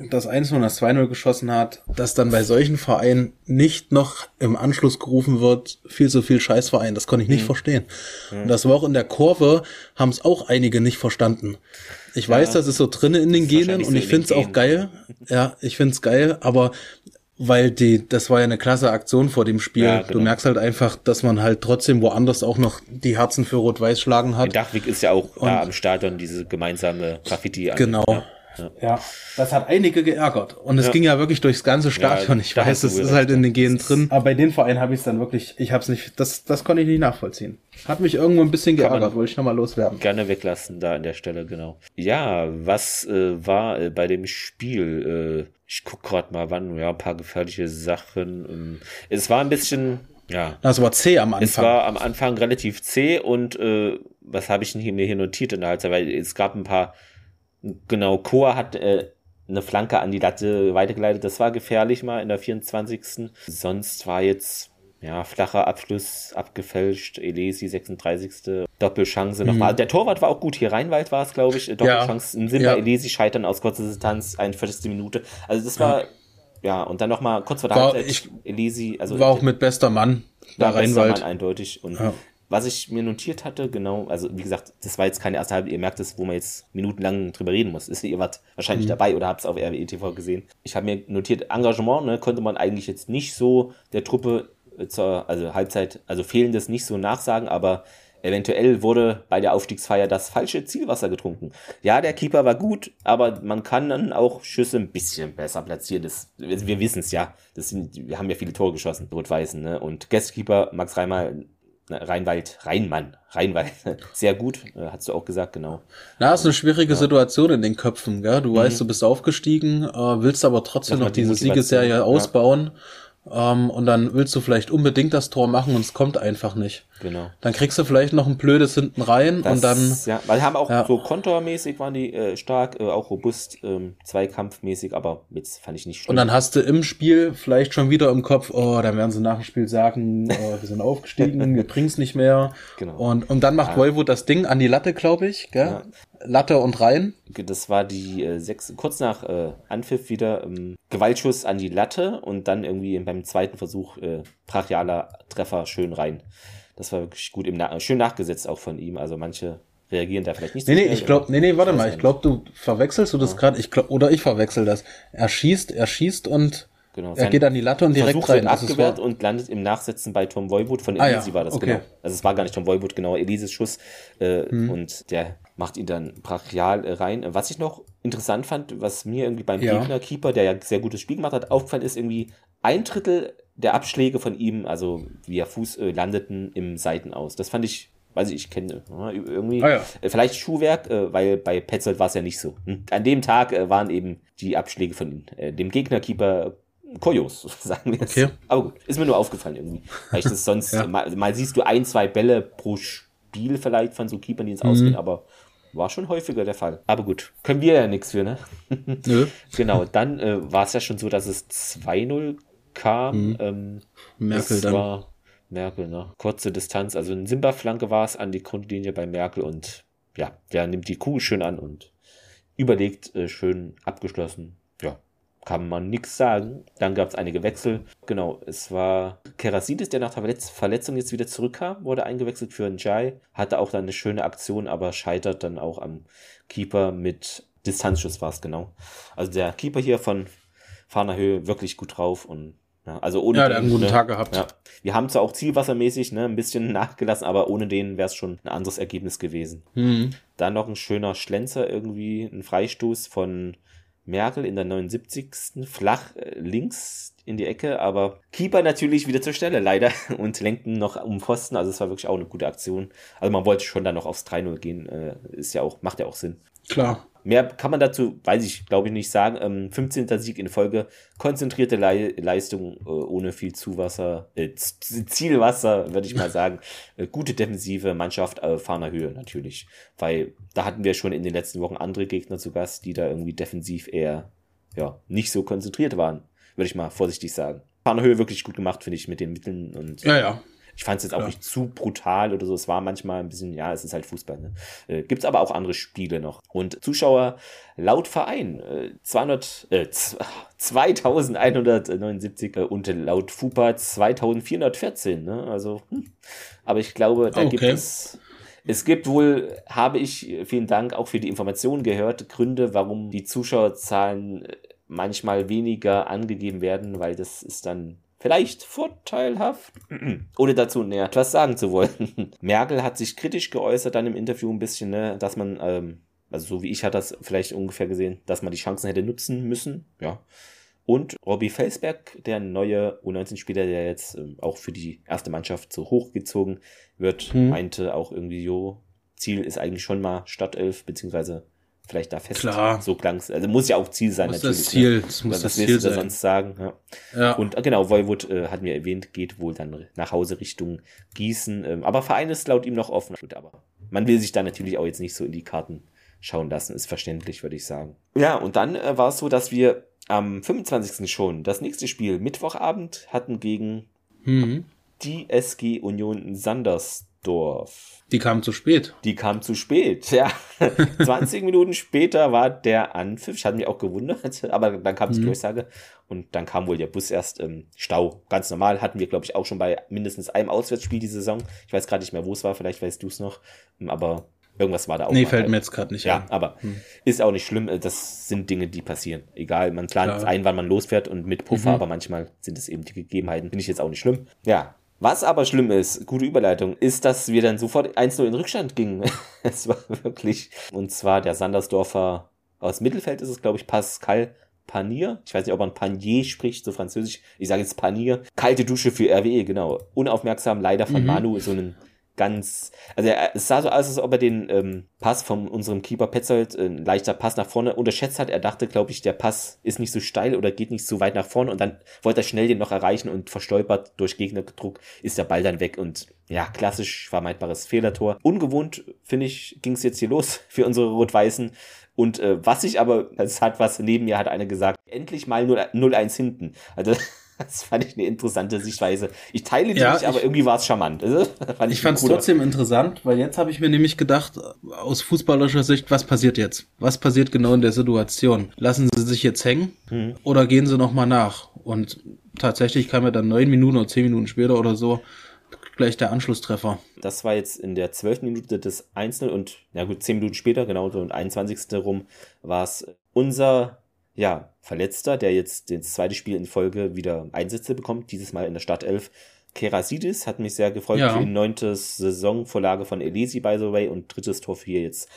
das 1 und das 2-0 geschossen hat, dass dann bei solchen Vereinen nicht noch im Anschluss gerufen wird, viel zu viel Scheißverein. Das konnte ich nicht mhm. verstehen. Mhm. Und das war auch in der Kurve, haben es auch einige nicht verstanden. Ich ja, weiß, das ist so drinnen in den Genen und ich finde es auch geil. Ja, ich finde es geil, aber weil die, das war ja eine klasse Aktion vor dem Spiel. Ja, genau. Du merkst halt einfach, dass man halt trotzdem woanders auch noch die Herzen für Rot-Weiß schlagen hat. In Dachwig ist ja auch und, da am Stadion diese gemeinsame Graffiti. Genau. Ja. Ja. das hat einige geärgert. Und es ja. ging ja wirklich durchs ganze Stadion. Ja, ich weiß, es ist halt in den Genen drin. Aber bei den Vereinen habe ich es dann wirklich, ich habe es nicht, das, das konnte ich nicht nachvollziehen. Hat mich irgendwo ein bisschen geärgert, wollte ich nochmal loswerden. Gerne weglassen, da an der Stelle, genau. Ja, was äh, war äh, bei dem Spiel? Äh, ich guck gerade mal, wann, ja, ein paar gefährliche Sachen. Es war ein bisschen, ja. Das war zäh am Anfang. Es war am Anfang relativ zäh und äh, was habe ich mir hier notiert in der Halbzeit? Weil es gab ein paar Genau, Chor hat äh, eine Flanke an die Latte weitergeleitet. Das war gefährlich mal in der 24. Sonst war jetzt ja, flacher Abschluss, abgefälscht, Elesi 36. Doppelchance nochmal. Mhm. Also der Torwart war auch gut. Hier Rheinwald war es, glaube ich. Doppelchance ja. Simba, ja. Elesi scheitern aus kurzer Distanz, 41. Minute. Also das war, ja, ja und dann nochmal kurz vor der war, Halbzeit, ich, Elesi. Also war auch mit bester Mann. Da Rheinwald. Mann eindeutig. Und ja. was ich mir notiert hatte, genau, also wie gesagt, das war jetzt keine erste Halbzeit, ihr merkt es, wo man jetzt minutenlang drüber reden muss. Ist, ihr wart wahrscheinlich mhm. dabei oder habt es auf RWE TV gesehen. Ich habe mir notiert, Engagement ne, konnte man eigentlich jetzt nicht so der Truppe zur also Halbzeit, also fehlendes nicht so nachsagen, aber eventuell wurde bei der Aufstiegsfeier das falsche Zielwasser getrunken. Ja, der Keeper war gut, aber man kann dann auch Schüsse ein bisschen besser platzieren. Das, wir wissen es ja. Das sind, wir haben ja viele Tore geschossen, Rot-Weißen. Ne? Und Guestkeeper Max Reimer, Rheinwald, Rheinmann, Rheinwald, sehr gut, äh, hast du auch gesagt, genau. Na, ist eine schwierige ja. Situation in den Köpfen, gell? Du mhm. weißt, du bist aufgestiegen, äh, willst aber trotzdem noch diese Siegesserie ausbauen. Ja ähm, und dann willst du vielleicht unbedingt das Tor machen und es kommt einfach nicht. Genau. Dann kriegst du vielleicht noch ein blödes hinten rein das, und dann. Ja, weil haben auch ja. so kontormäßig waren die äh, stark, äh, auch robust, ähm, zweikampfmäßig, aber jetzt fand ich nicht schlimm. Und dann hast du im Spiel vielleicht schon wieder im Kopf, oh, dann werden sie nach dem Spiel sagen, oh, wir sind aufgestiegen, wir bringen's nicht mehr. Genau. Und, und dann macht ja. Voivod das Ding an die Latte, glaube ich, gell? Ja. Latte und rein. Das war die äh, sechs, kurz nach äh, Anpfiff wieder ähm, Gewaltschuss an die Latte und dann irgendwie beim zweiten Versuch äh, brachialer Treffer schön rein. Das war wirklich gut im Na schön nachgesetzt auch von ihm. Also manche reagieren da vielleicht nicht so Nee, nee, ich glaube, nee, nee, warte mal, ich glaube, du verwechselst du das ja. gerade, ich glaub, oder ich verwechsel das. Er schießt, er schießt und Genau. Er geht an die Latte und direkt Versuch rein. Wird abgewehrt und landet im Nachsetzen bei Tom Voivod. Von Elisi ah, ja. war das, okay. genau. Also es war gar nicht Tom Voivod, genau, Elises Schuss. Äh, hm. Und der macht ihn dann brachial äh, rein. Was ich noch interessant fand, was mir irgendwie beim ja. Gegner-Keeper, der ja sehr gutes Spiel gemacht hat, aufgefallen ist, irgendwie ein Drittel der Abschläge von ihm, also wie er Fuß äh, landeten, im Seitenaus. Das fand ich, weiß ich, ich kenne irgendwie, ah, ja. äh, vielleicht Schuhwerk, äh, weil bei Petzold war es ja nicht so. Hm? An dem Tag äh, waren eben die Abschläge von äh, dem Gegnerkeeper Kojos, sagen wir jetzt. Okay. Aber gut, ist mir nur aufgefallen irgendwie. Weil ich das sonst, ja. mal, mal, siehst du ein, zwei Bälle pro Spiel vielleicht von so Keepern, die ins mhm. Ausgehen, aber war schon häufiger der Fall. Aber gut, können wir ja nichts für, ne? Nö. genau, dann äh, war es ja schon so, dass es 2-0 kam. Mhm. Ähm, Merkel dann. War Merkel, ne? Kurze Distanz, also eine Simba-Flanke war es an die Grundlinie bei Merkel und ja, der nimmt die Kugel schön an und überlegt, äh, schön abgeschlossen. Ja, kann man nichts sagen. Dann gab es einige Wechsel. Genau, es war Kerasidis, der nach der Verletzung jetzt wieder zurückkam, wurde eingewechselt für Njai. Hatte auch dann eine schöne Aktion, aber scheitert dann auch am Keeper mit Distanzschuss war es genau. Also der Keeper hier von Fahnerhöhe wirklich gut drauf und ja, also ohne ja, hat einen guten ne, Tag gehabt. Ja, wir haben zwar auch zielwassermäßig ne, ein bisschen nachgelassen, aber ohne den wäre es schon ein anderes Ergebnis gewesen. Mhm. Dann noch ein schöner Schlenzer irgendwie, ein Freistoß von Merkel in der 79. flach äh, links in die Ecke, aber Keeper natürlich wieder zur Stelle, leider, und lenken noch um Pfosten, also es war wirklich auch eine gute Aktion. Also man wollte schon dann noch aufs 3-0 gehen, äh, ist ja auch, macht ja auch Sinn. Klar. Mehr kann man dazu, weiß ich, glaube ich, nicht sagen. Ähm, 15. Sieg in Folge, konzentrierte Le Leistung äh, ohne viel Zuwasser, äh, Zielwasser, würde ich mal sagen. Äh, gute defensive Mannschaft, äh, fahrener Höhe natürlich. Weil da hatten wir schon in den letzten Wochen andere Gegner zu Gast, die da irgendwie defensiv eher ja, nicht so konzentriert waren, würde ich mal vorsichtig sagen. Fahrener Höhe wirklich gut gemacht, finde ich, mit den Mitteln und. Ja, ja. Ich fand es jetzt auch ja. nicht zu brutal oder so. Es war manchmal ein bisschen, ja, es ist halt Fußball. Ne? Äh, Gibt es aber auch andere Spiele noch. Und Zuschauer laut Verein äh, 200, äh, 2179 äh, und laut FUPA 2414. Ne? Also, hm. aber ich glaube, da okay. gibt es. Es gibt wohl, habe ich, vielen Dank auch für die Informationen gehört, Gründe, warum die Zuschauerzahlen äh, manchmal weniger angegeben werden, weil das ist dann vielleicht vorteilhaft, ohne dazu näher etwas sagen zu wollen. Merkel hat sich kritisch geäußert dann im Interview ein bisschen, ne, dass man, ähm, also so wie ich hat das vielleicht ungefähr gesehen, dass man die Chancen hätte nutzen müssen, ja. Und Robbie Felsberg, der neue U19-Spieler, der jetzt ähm, auch für die erste Mannschaft so hochgezogen wird, hm. meinte auch irgendwie, jo, Ziel ist eigentlich schon mal Stadtelf, beziehungsweise vielleicht da fest. Klar. So klang es. Also muss ja auch Ziel sein, muss natürlich. Das Ziel, ne? das muss Was das Ziel willst du sein. sonst sagen? Ja. ja. Und äh, genau, Voivod äh, hatten wir erwähnt, geht wohl dann nach Hause Richtung Gießen. Ähm, aber Verein ist laut ihm noch offen. Gut, aber man will sich da natürlich auch jetzt nicht so in die Karten schauen lassen, ist verständlich, würde ich sagen. Ja, und dann äh, war es so, dass wir am 25. schon das nächste Spiel Mittwochabend hatten gegen mhm. die SG Union Sandersdorf. Die kam zu spät. Die kam zu spät, ja. 20 Minuten später war der Anpfiff. Ich hatte mich auch gewundert, aber dann kam die mhm. Durchsage und dann kam wohl der Bus erst im Stau. Ganz normal hatten wir, glaube ich, auch schon bei mindestens einem Auswärtsspiel die Saison. Ich weiß gerade nicht mehr, wo es war, vielleicht weißt du es noch. Aber irgendwas war da auch. Nee, fällt mir jetzt gerade nicht ja, ein. Ja, aber hm. ist auch nicht schlimm. Das sind Dinge, die passieren. Egal, man plant Klar. ein, wann man losfährt und mit Puffer, mhm. aber manchmal sind es eben die Gegebenheiten. Finde ich jetzt auch nicht schlimm. Ja, was aber schlimm ist, gute Überleitung, ist, dass wir dann sofort 1-0 in Rückstand gingen. es war wirklich, und zwar der Sandersdorfer aus Mittelfeld ist es, glaube ich, Pascal Panier. Ich weiß nicht, ob man Panier spricht, so französisch. Ich sage jetzt Panier. Kalte Dusche für RWE, genau. Unaufmerksam leider von mhm. Manu, so einen ganz, also er, es sah so aus, als ob er den ähm, Pass von unserem Keeper Petzold, äh, ein leichter Pass nach vorne unterschätzt hat. Er dachte, glaube ich, der Pass ist nicht so steil oder geht nicht so weit nach vorne und dann wollte er schnell den noch erreichen und verstolpert durch Gegnerdruck ist der Ball dann weg und ja, klassisch vermeidbares Fehlertor. Ungewohnt, finde ich, ging es jetzt hier los für unsere Rot-Weißen. Und äh, was ich aber, es hat was neben mir, hat einer gesagt, endlich mal 0-1 hinten. Also Das fand ich eine interessante Sichtweise. Ich teile die ja, nicht, aber irgendwie war es charmant. fand ich ich fand es trotzdem interessant, weil jetzt habe ich mir nämlich gedacht, aus fußballerischer Sicht, was passiert jetzt? Was passiert genau in der Situation? Lassen sie sich jetzt hängen hm. oder gehen sie nochmal nach? Und tatsächlich kam ja dann neun Minuten oder zehn Minuten später oder so gleich der Anschlusstreffer. Das war jetzt in der zwölften Minute des 1 und, ja gut, zehn Minuten später, genau, so und 21. rum, war es unser ja, Verletzter, der jetzt das zweite Spiel in Folge wieder Einsätze bekommt, dieses Mal in der Startelf. Kerasidis hat mich sehr gefreut ja. für die neunte Saisonvorlage von Elisi, by the way, und drittes Tor für jetzt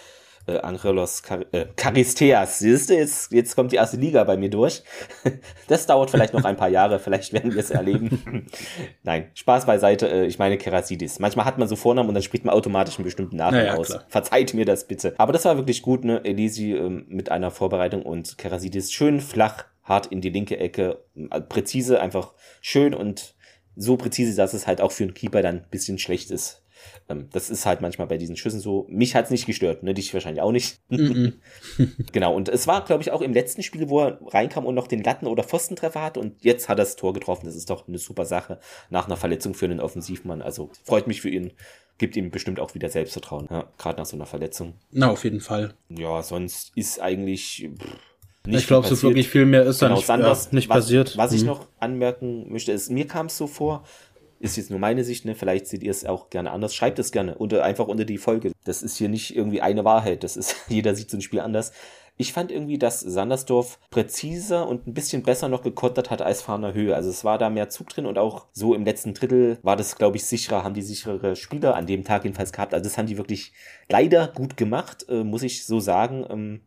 äh, Angelos Car äh, Charisteas. Siehst du, jetzt, jetzt kommt die erste Liga bei mir durch. das dauert vielleicht noch ein paar Jahre, vielleicht werden wir es erleben. Nein, Spaß beiseite. Äh, ich meine Kerasidis. Manchmal hat man so Vornamen und dann spricht man automatisch einen bestimmten Namen naja, aus. Klar. Verzeiht mir das bitte. Aber das war wirklich gut, ne? Elisi äh, mit einer Vorbereitung und Kerasidis schön flach, hart in die linke Ecke, äh, präzise, einfach schön und so präzise, dass es halt auch für einen Keeper dann ein bisschen schlecht ist das ist halt manchmal bei diesen Schüssen so. Mich hat's nicht gestört, ne? Dich wahrscheinlich auch nicht. genau, und es war, glaube ich, auch im letzten Spiel, wo er reinkam und noch den Latten- oder Pfostentreffer hatte und jetzt hat er das Tor getroffen. Das ist doch eine super Sache nach einer Verletzung für einen Offensivmann. Also freut mich für ihn gibt ihm bestimmt auch wieder Selbstvertrauen, ja, gerade nach so einer Verletzung. Na, auf jeden Fall. Ja, sonst ist eigentlich pff, nicht Ich glaube, so wirklich viel mehr ist genau, dann nicht, ja, nicht was, passiert. Was ich mhm. noch anmerken möchte, ist, mir kam es so vor, ist jetzt nur meine Sicht, ne? Vielleicht seht ihr es auch gerne anders. Schreibt es gerne unter, einfach unter die Folge. Das ist hier nicht irgendwie eine Wahrheit. Das ist, jeder sieht so ein Spiel anders. Ich fand irgendwie, dass Sandersdorf präziser und ein bisschen besser noch gekontert hat als Fahner Höhe. Also es war da mehr Zug drin und auch so im letzten Drittel war das, glaube ich, sicherer, haben die sicherere Spieler an dem Tag jedenfalls gehabt. Also das haben die wirklich leider gut gemacht, äh, muss ich so sagen. Ähm,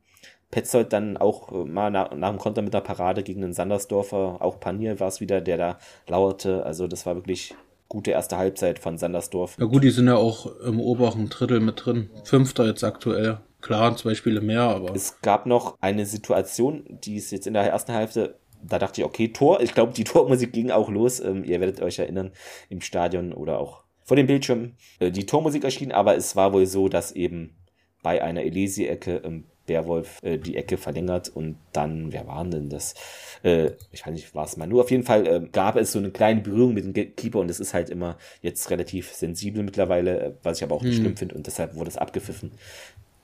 Petzold dann auch äh, mal nach, nach dem Konter mit der Parade gegen den Sandersdorfer, auch Panier war es wieder, der da lauerte. Also das war wirklich gute erste Halbzeit von Sandersdorf. Ja gut, die sind ja auch im oberen Drittel mit drin. Fünfter jetzt aktuell. Klar, zwei Spiele mehr, aber. Es gab noch eine Situation, die ist jetzt in der ersten Hälfte, da dachte ich, okay, Tor. Ich glaube, die Tormusik ging auch los. Ähm, ihr werdet euch erinnern, im Stadion oder auch vor dem Bildschirm. Äh, die Tormusik erschien, aber es war wohl so, dass eben bei einer Elisi-Ecke ähm, Beerwolf äh, die Ecke verlängert und dann, wer war denn das? Äh, ich weiß nicht, war es mal nur. Auf jeden Fall äh, gab es so eine kleine Berührung mit dem Keeper und es ist halt immer jetzt relativ sensibel mittlerweile, äh, was ich aber auch nicht hm. schlimm finde und deshalb wurde es abgepfiffen.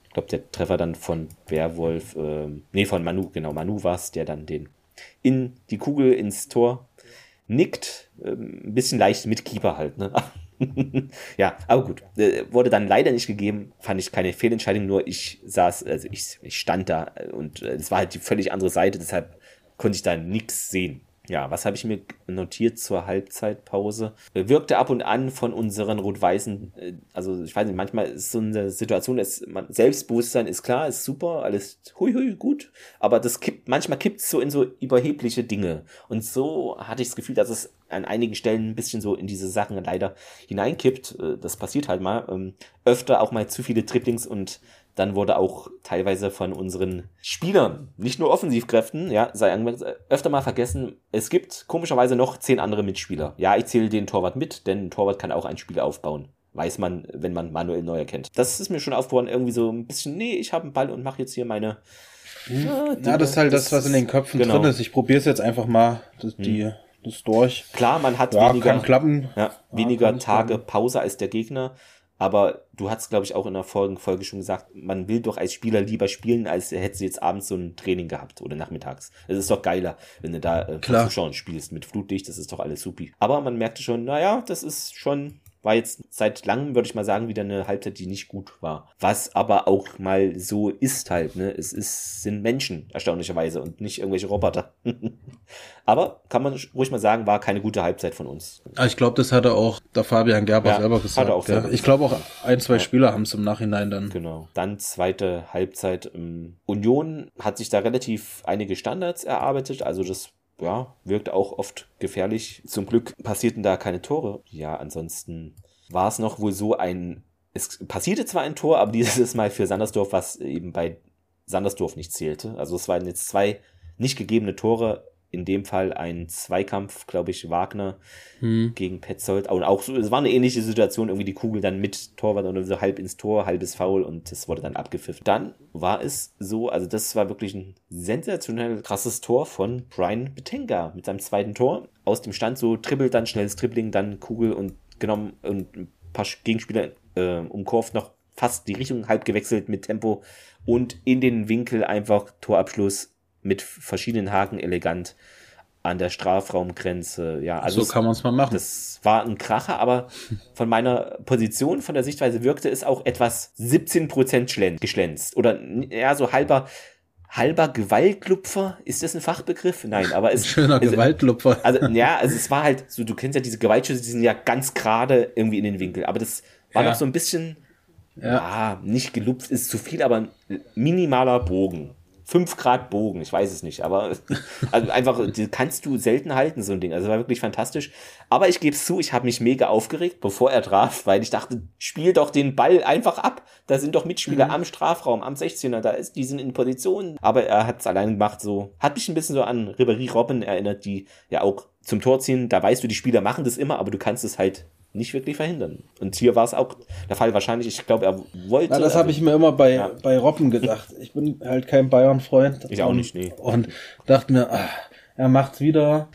Ich glaube, der Treffer dann von Beerwolf, äh, nee, von Manu, genau, Manu war es, der dann den in die Kugel ins Tor nickt. Äh, ein bisschen leicht mit Keeper halt, ne? ja, aber gut. Äh, wurde dann leider nicht gegeben. Fand ich keine Fehlentscheidung, nur ich saß, also ich, ich stand da und äh, es war halt die völlig andere Seite, deshalb konnte ich da nichts sehen ja, was habe ich mir notiert zur Halbzeitpause? Wirkte ab und an von unseren Rot-Weißen, äh, also ich weiß nicht, manchmal ist so eine Situation, ist, man, Selbstbewusstsein ist klar, ist super, alles hui hui gut, aber das kippt, manchmal kippt es so in so überhebliche Dinge. Und so hatte ich das Gefühl, dass es an einigen Stellen ein bisschen so in diese Sachen leider hineinkippt. Äh, das passiert halt mal. Ähm, öfter auch mal zu viele Triplings und dann wurde auch teilweise von unseren Spielern, nicht nur Offensivkräften, ja, sei öfter mal vergessen, es gibt komischerweise noch zehn andere Mitspieler. Ja, ich zähle den Torwart mit, denn ein Torwart kann auch ein Spiel aufbauen. Weiß man, wenn man Manuel Neuer kennt. Das ist mir schon aufgefallen, irgendwie so ein bisschen, nee, ich habe einen Ball und mache jetzt hier meine. Hm. Ja, das ist halt das, was in den Köpfen genau. drin ist. Ich probiere es jetzt einfach mal, die, hm ist durch. Klar, man hat ja, weniger, kann klappen. Ja, weniger Tage Pause als der Gegner. Aber du hast, glaube ich, auch in der Folge, Folge schon gesagt, man will doch als Spieler lieber spielen, als hätte sie jetzt abends so ein Training gehabt oder nachmittags. Es ist doch geiler, wenn du da äh, Zuschauen spielst mit Flutlicht, das ist doch alles supi. Aber man merkte schon, naja, das ist schon war jetzt seit langem, würde ich mal sagen, wieder eine Halbzeit, die nicht gut war. Was aber auch mal so ist halt, ne? Es ist, sind Menschen, erstaunlicherweise, und nicht irgendwelche Roboter. aber kann man ruhig mal sagen, war keine gute Halbzeit von uns. Ah, ich glaube, das hatte auch der Fabian Gerber ja, selber gesagt. Hat auch ja. Ich glaube auch ein, zwei Spieler haben es im Nachhinein dann. Genau. Dann zweite Halbzeit. Union hat sich da relativ einige Standards erarbeitet, also das ja, wirkt auch oft gefährlich. Zum Glück passierten da keine Tore. Ja, ansonsten war es noch wohl so ein, es passierte zwar ein Tor, aber dieses Mal für Sandersdorf, was eben bei Sandersdorf nicht zählte. Also es waren jetzt zwei nicht gegebene Tore in dem Fall ein Zweikampf, glaube ich, Wagner hm. gegen Petzold. Und auch so, es war eine ähnliche Situation, irgendwie die Kugel dann mit Torwart und so halb ins Tor, halbes Foul und das wurde dann abgepfiffen. Dann war es so, also das war wirklich ein sensationell krasses Tor von Brian Betenga mit seinem zweiten Tor. Aus dem Stand so trippelt dann schnelles Dribbling, dann Kugel und genommen und ein paar Gegenspieler äh, umkurvt noch fast die Richtung halb gewechselt mit Tempo und in den Winkel einfach Torabschluss mit verschiedenen Haken elegant an der Strafraumgrenze. Ja, also so kann man es mal machen. Das war ein Kracher, aber von meiner Position, von der Sichtweise wirkte es auch etwas 17 Prozent geschlänzt oder ja so halber halber Gewaltlupfer. Ist das ein Fachbegriff? Nein, aber es ein schöner es, Gewaltlupfer. Also ja, also es war halt so, du kennst ja diese Gewaltschüsse, die sind ja ganz gerade irgendwie in den Winkel, aber das war ja. noch so ein bisschen ja. ja, nicht gelupft ist zu viel, aber ein minimaler Bogen. 5 Grad Bogen, ich weiß es nicht, aber also einfach, kannst du selten halten, so ein Ding. Also war wirklich fantastisch. Aber ich gebe es zu, ich habe mich mega aufgeregt, bevor er traf, weil ich dachte, spiel doch den Ball einfach ab. Da sind doch Mitspieler mhm. am Strafraum, am 16er, da ist, die sind in Position. Aber er hat es allein gemacht, so, hat mich ein bisschen so an Ribery Robben erinnert, die ja auch zum Tor ziehen. Da weißt du, die Spieler machen das immer, aber du kannst es halt nicht wirklich verhindern. Und hier war es auch der Fall wahrscheinlich. Ich glaube, er wollte. Na, das also, habe ich mir immer bei, ja. bei Robben gedacht. Ich bin halt kein Bayern-Freund. Ich auch nicht, nee. Und dachte mir, ach, er macht's wieder.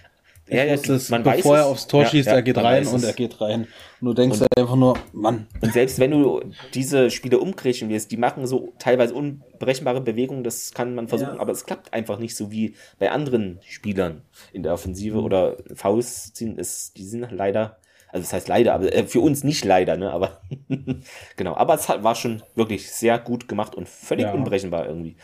Ich ja, ja, es, man bevor weiß er aufs Tor ja, schießt, ja, er geht rein und er geht rein. Und du denkst und, einfach nur, Mann. Und selbst wenn du diese Spiele umkriechen wirst, die machen so teilweise unberechenbare Bewegungen, das kann man versuchen, aber es klappt einfach nicht so wie bei anderen Spielern in der Offensive mhm. oder Faust ziehen. Es, die sind leider also das heißt leider, aber äh, für uns nicht leider, ne? Aber genau. Aber es war schon wirklich sehr gut gemacht und völlig ja. unberechenbar irgendwie.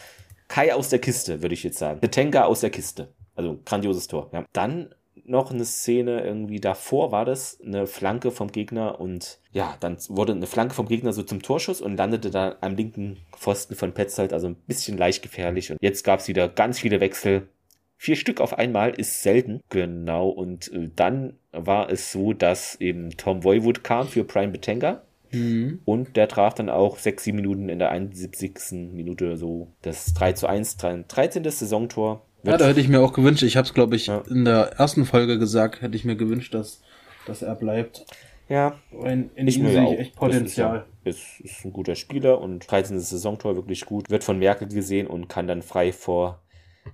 Kai aus der Kiste, würde ich jetzt sagen. Petenka aus der Kiste. Also grandioses Tor. Ja. Dann noch eine Szene irgendwie davor war das, eine Flanke vom Gegner und ja, dann wurde eine Flanke vom Gegner so zum Torschuss und landete da am linken Pfosten von Petzold, also ein bisschen leicht gefährlich. Und jetzt gab es wieder ganz viele Wechsel. Vier Stück auf einmal ist selten. Genau. Und äh, dann war es so, dass eben Tom Voivod kam für Prime Betenga. Mhm. Und der traf dann auch sechs, sieben Minuten in der 71. Minute so das 3 zu 1, 13. Saisontor. Ja, da hätte ich mir auch gewünscht, ich habe es glaube ich ja. in der ersten Folge gesagt, hätte ich mir gewünscht, dass, dass er bleibt. Ja, in, in ich ihm sehe ich echt Potenzial. Ist, ist, ist, ein guter Spieler und 13. Saisontor wirklich gut. Wird von Merkel gesehen und kann dann frei vor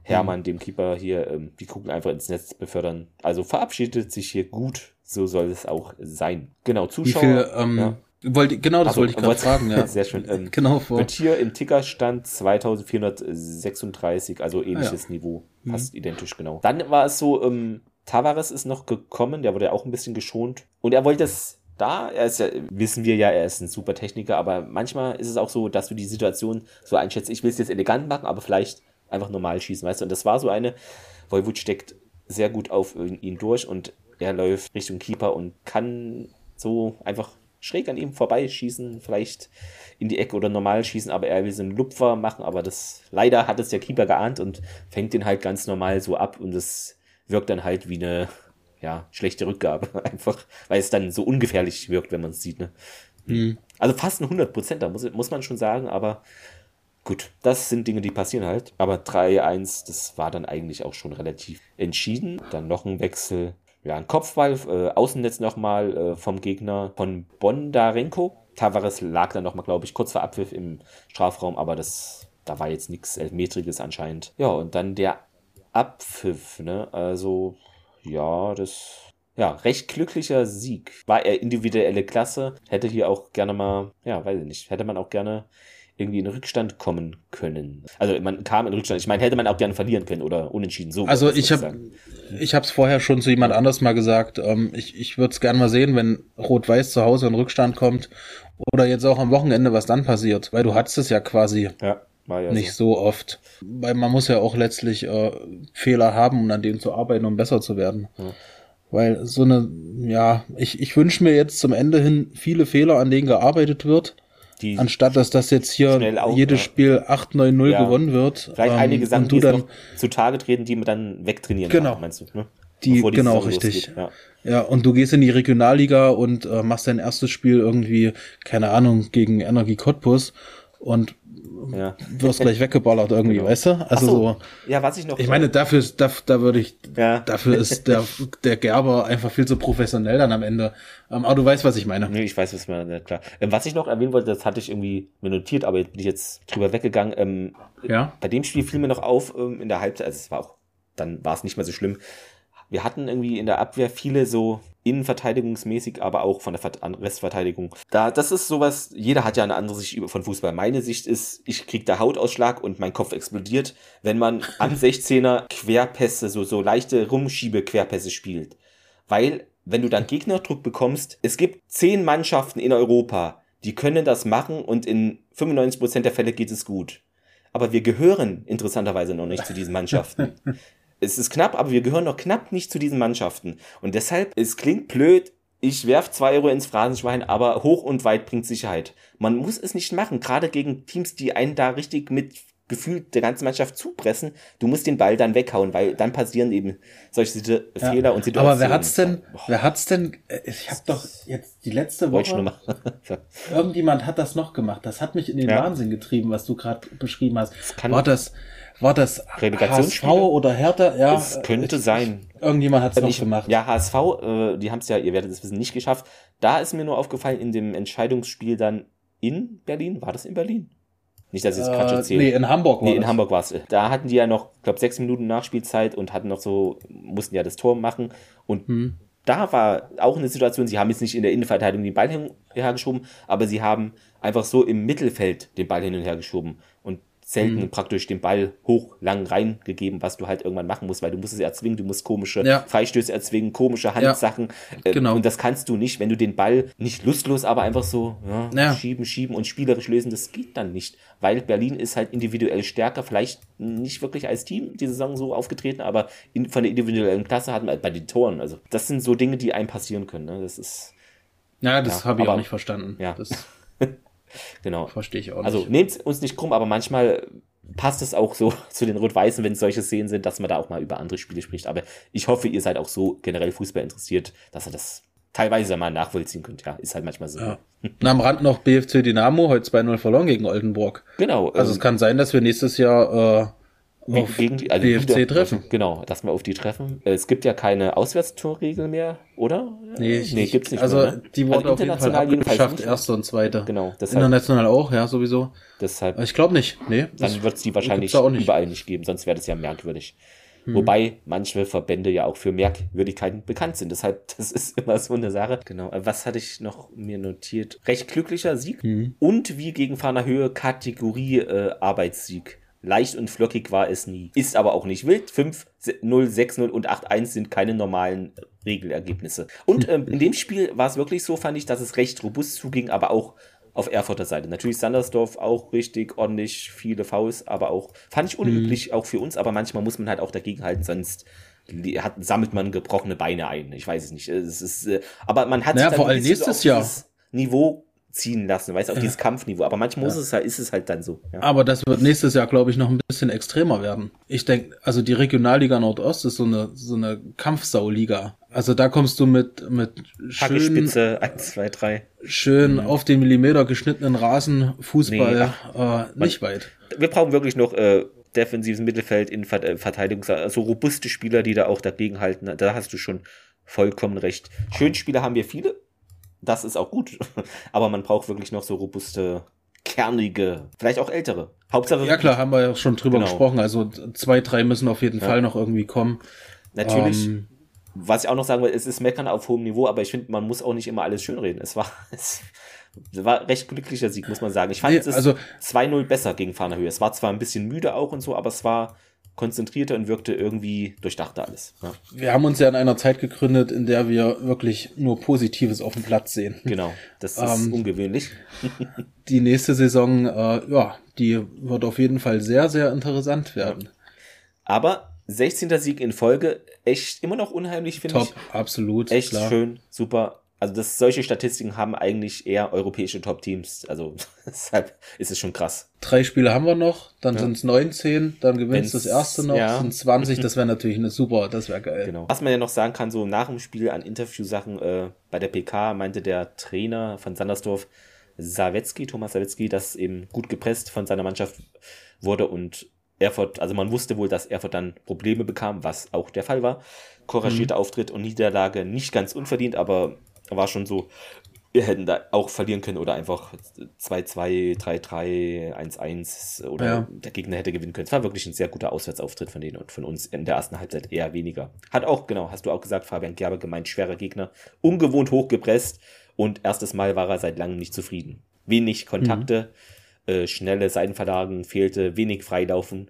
Hermann, dem Keeper, hier ähm, die Kugel einfach ins Netz befördern. Also verabschiedet sich hier gut. So soll es auch sein. Genau, Zuschauer. Wie viel, ähm, ja. Wollte, genau, das also, wollte ich gerade fragen, ja. Sehr schön. Ähm, genau vor. Wird hier im Tickerstand 2436, also ähnliches ja. Niveau. Mhm. Fast mhm. identisch, genau. Dann war es so, ähm, Tavares ist noch gekommen, der wurde ja auch ein bisschen geschont. Und er wollte es da, er ist ja, wissen wir ja, er ist ein super Techniker, aber manchmal ist es auch so, dass du die Situation so einschätzt, ich will es jetzt elegant machen, aber vielleicht einfach normal schießen, weißt du? Und das war so eine, Voivod steckt sehr gut auf ihn durch und er läuft Richtung Keeper und kann so einfach schräg an ihm vorbeischießen, vielleicht in die Ecke oder normal schießen, aber er will so einen Lupfer machen, aber das leider hat es der Keeper geahnt und fängt den halt ganz normal so ab und das wirkt dann halt wie eine ja, schlechte Rückgabe einfach, weil es dann so ungefährlich wirkt, wenn man es sieht, ne? Mhm. Also fast ein 100 Prozent, da muss, muss man schon sagen, aber Gut, das sind Dinge, die passieren halt. Aber 3-1, das war dann eigentlich auch schon relativ entschieden. Dann noch ein Wechsel. Ja, ein Kopfball, äh, Außennetz nochmal äh, vom Gegner von Bondarenko. Tavares lag dann nochmal, glaube ich, kurz vor Abpfiff im Strafraum, aber das, da war jetzt nichts Elfmetriges anscheinend. Ja, und dann der Abpfiff, ne? Also, ja, das ja, recht glücklicher Sieg. War er individuelle Klasse, hätte hier auch gerne mal, ja, weiß ich nicht, hätte man auch gerne irgendwie in Rückstand kommen können. Also man kam in Rückstand. Ich meine, hätte man auch gerne verlieren können oder unentschieden so. Also ich habe ich habe es vorher schon zu jemand anders mal gesagt. Ähm, ich ich würde es gerne mal sehen, wenn Rot-Weiß zu Hause in Rückstand kommt oder jetzt auch am Wochenende, was dann passiert, weil du hattest es ja quasi. Ja. Ja nicht so. so. oft. Weil man muss ja auch letztlich äh, Fehler haben, um an denen zu arbeiten, um besser zu werden. Ja. Weil so eine, ja, ich, ich wünsche mir jetzt zum Ende hin viele Fehler, an denen gearbeitet wird. Die anstatt dass das jetzt hier jedes ja. Spiel 8-9-0 ja. gewonnen wird. Vielleicht ähm, einige Sachen, die dann zutage treten, die man dann wegtrainieren genau. kann, meinst du? Ne? Die, die genau, richtig. Ja. ja, und du gehst in die Regionalliga und äh, machst dein erstes Spiel irgendwie, keine Ahnung, gegen Energie Cottbus und ja. wirst gleich weggeballert irgendwie, genau. weißt du? Also so. so. Ja, was ich noch. Ich meine, dafür ist, da, da würde ich, ja. dafür ist der, der Gerber einfach viel zu professionell dann am Ende. Ähm, aber du weißt, was ich meine. Nee, ich weiß, was ich meine, klar. Ähm, was ich noch erwähnen wollte, das hatte ich irgendwie mir notiert, aber jetzt bin ich jetzt drüber weggegangen. Ähm, ja. Bei dem Spiel fiel mir noch auf, ähm, in der Halbzeit, also es war auch, dann war es nicht mehr so schlimm. Wir hatten irgendwie in der Abwehr viele so innenverteidigungsmäßig, aber auch von der Restverteidigung. Da, das ist sowas, jeder hat ja eine andere Sicht von Fußball. Meine Sicht ist, ich krieg da Hautausschlag und mein Kopf explodiert, wenn man am 16er Querpässe, so, so leichte Rumschiebe-Querpässe spielt. Weil, wenn du dann Gegnerdruck bekommst, es gibt zehn Mannschaften in Europa, die können das machen und in 95% der Fälle geht es gut. Aber wir gehören interessanterweise noch nicht zu diesen Mannschaften. es ist knapp, aber wir gehören noch knapp nicht zu diesen Mannschaften. Und deshalb, es klingt blöd, ich werf zwei Euro ins Phrasenschwein, aber hoch und weit bringt Sicherheit. Man muss es nicht machen, gerade gegen Teams, die einen da richtig mit gefühlt der ganzen Mannschaft zupressen. Du musst den Ball dann weghauen, weil dann passieren eben solche ja, Fehler und Situationen. Aber wer hat's denn, Boah. wer hat's denn, ich habe doch jetzt die letzte Woche, irgendjemand hat das noch gemacht. Das hat mich in den ja. Wahnsinn getrieben, was du gerade beschrieben hast. Das war das, war das HSV oder Hertha? Ja, es könnte ich, sein. Irgendjemand hat es noch gemacht. Ja, HSV, äh, die haben es ja, ihr werdet es wissen, nicht geschafft. Da ist mir nur aufgefallen, in dem Entscheidungsspiel dann in Berlin, war das in Berlin? Nicht, dass ich es Quatsch erzähle. Nee, in Hamburg war Nee, in das. Hamburg war es. Da hatten die ja noch, ich glaube, sechs Minuten Nachspielzeit und hatten noch so, mussten ja das Tor machen. Und hm. da war auch eine Situation, sie haben jetzt nicht in der Innenverteidigung den Ball hin und her geschoben, aber sie haben einfach so im Mittelfeld den Ball hin und her geschoben. Und selten mhm. praktisch den Ball hoch lang reingegeben, was du halt irgendwann machen musst, weil du musst es erzwingen, du musst komische ja. Freistöße erzwingen, komische Handsachen. Ja. Äh, genau. Und das kannst du nicht, wenn du den Ball nicht lustlos, aber einfach so ja, ja. schieben, schieben und spielerisch lösen, das geht dann nicht. Weil Berlin ist halt individuell stärker, vielleicht nicht wirklich als Team die Saison so aufgetreten, aber in, von der individuellen Klasse hatten wir halt bei den Toren. Also das sind so Dinge, die einem passieren können. Ne? Das ist. Ja, das habe ich auch nicht verstanden. Ja. Das Genau. Verstehe ich auch also, nicht. Also nehmt uns nicht krumm, aber manchmal passt es auch so zu den Rot-Weißen, wenn es solche Szenen sind, dass man da auch mal über andere Spiele spricht. Aber ich hoffe, ihr seid auch so generell Fußball interessiert, dass ihr das teilweise mal nachvollziehen könnt. Ja, ist halt manchmal so. Ja. Na, am Rand noch BFC Dynamo, heute 2-0 verloren gegen Oldenburg. Genau. Also ähm, es kann sein, dass wir nächstes Jahr äh, auf gegen die, also BFC wieder, treffen. Genau, dass wir auf die treffen. Es gibt ja keine Auswärtstorregel mehr, oder? Nee, nee gibt's nicht also mehr. Also die wurde also auf jeden Fall abgeschafft, erste und zweite. Genau. Deshalb, International auch, ja, sowieso. Deshalb. Ich glaube nicht. Nee. Dann wird es die wahrscheinlich nicht. überall nicht geben, sonst wäre das ja merkwürdig. Hm. Wobei manche Verbände ja auch für Merkwürdigkeiten bekannt sind. Deshalb, das ist immer so eine Sache. Genau. Was hatte ich noch mir notiert? Recht glücklicher Sieg. Hm. Und wie gegen Fahner Höhe Kategorie äh, Arbeitssieg. Leicht und flockig war es nie. Ist aber auch nicht wild. 5, 0, 6, 0 und 8, 1 sind keine normalen Regelergebnisse. Und ähm, in dem Spiel war es wirklich so, fand ich, dass es recht robust zuging, aber auch auf Erfurter Seite. Natürlich Sandersdorf auch richtig ordentlich, viele Fouls, aber auch, fand ich unüblich, mhm. auch für uns, aber manchmal muss man halt auch dagegen halten, sonst hat, sammelt man gebrochene Beine ein. Ich weiß es nicht. Es ist, äh, aber man hat naja, vor allem nächstes Jahr Niveau ziehen lassen, weißt du, auf ja. dieses Kampfniveau. Aber manchmal muss es halt, ist es halt dann so. Ja. Aber das wird nächstes Jahr, glaube ich, noch ein bisschen extremer werden. Ich denke, also die Regionalliga Nordost ist so eine, so eine Kampfsauliga. Also da kommst du mit, mit schön, Spitze 1, 2, 3. schön mhm. auf den Millimeter geschnittenen Rasen Fußball nee, äh, nicht man, weit. Wir brauchen wirklich noch äh, defensives Mittelfeld in äh, Verteidigung, also robuste Spieler, die da auch dagegen halten. Da hast du schon vollkommen recht. Schönspieler haben wir viele, das ist auch gut. Aber man braucht wirklich noch so robuste, kernige, vielleicht auch ältere. Hauptsache. Ja klar, haben wir ja schon drüber genau. gesprochen. Also zwei, drei müssen auf jeden ja. Fall noch irgendwie kommen. Natürlich. Ähm, was ich auch noch sagen will, es ist Meckern auf hohem Niveau, aber ich finde, man muss auch nicht immer alles schönreden. Es war, es war recht glücklicher Sieg, muss man sagen. Ich fand nee, es also, 2-0 besser gegen Fahnerhöhe. Es war zwar ein bisschen müde auch und so, aber es war konzentrierter und wirkte irgendwie durchdachter alles. Ja. Wir haben uns ja in einer Zeit gegründet, in der wir wirklich nur Positives auf dem Platz sehen. Genau, das ist ähm, ungewöhnlich. die nächste Saison, äh, ja, die wird auf jeden Fall sehr, sehr interessant werden. Ja. Aber 16. Sieg in Folge, echt immer noch unheimlich, finde ich. Top, absolut. Echt klar. schön, super. Also das, solche Statistiken haben eigentlich eher europäische Top-Teams. Also deshalb ist es schon krass. Drei Spiele haben wir noch, dann ja. sind es 19, dann gewinnst du das erste noch, ja. sind 20, das wäre natürlich eine super, das wäre geil. Genau. Was man ja noch sagen kann, so nach dem Spiel an Interviewsachen äh, bei der PK meinte der Trainer von Sandersdorf, Sawetzki, Thomas Sawetzki, dass eben gut gepresst von seiner Mannschaft wurde und Erfurt, also man wusste wohl, dass Erfurt dann Probleme bekam, was auch der Fall war. Couragierter mhm. Auftritt und Niederlage nicht ganz unverdient, aber war schon so, wir hätten da auch verlieren können oder einfach 2-2, 3-3, 1-1 oder ja. der Gegner hätte gewinnen können. Es war wirklich ein sehr guter Auswärtsauftritt von denen und von uns in der ersten Halbzeit eher weniger. Hat auch, genau, hast du auch gesagt, Fabian Gerber gemeint, schwerer Gegner, ungewohnt hochgepresst und erstes Mal war er seit langem nicht zufrieden. Wenig Kontakte. Mhm äh, schnelle Seitenverlagen fehlte, wenig Freilaufen,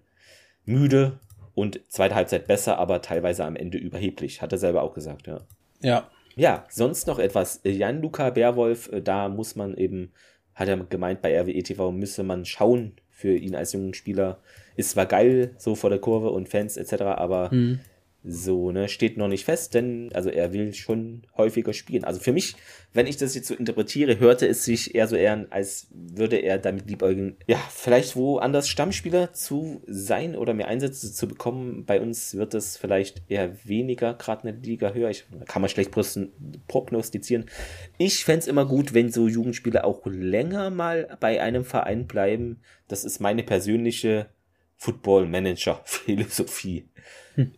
müde und zweite Halbzeit besser, aber teilweise am Ende überheblich, hat er selber auch gesagt, ja. Ja. Ja, sonst noch etwas. Jan-Luca Bärwolf, äh, da muss man eben, hat er gemeint, bei RWE TV müsse man schauen für ihn als jungen Spieler. Ist zwar geil, so vor der Kurve und Fans etc., aber mhm. So, ne, steht noch nicht fest, denn also er will schon häufiger spielen. Also für mich, wenn ich das jetzt so interpretiere, hörte es sich eher so eher, als würde er damit liebäugeln, ja, vielleicht woanders Stammspieler zu sein oder mehr Einsätze zu bekommen. Bei uns wird es vielleicht eher weniger, gerade eine Liga höher. Ich, kann man schlecht prognostizieren. Ich fände es immer gut, wenn so Jugendspieler auch länger mal bei einem Verein bleiben. Das ist meine persönliche Football Manager Philosophie.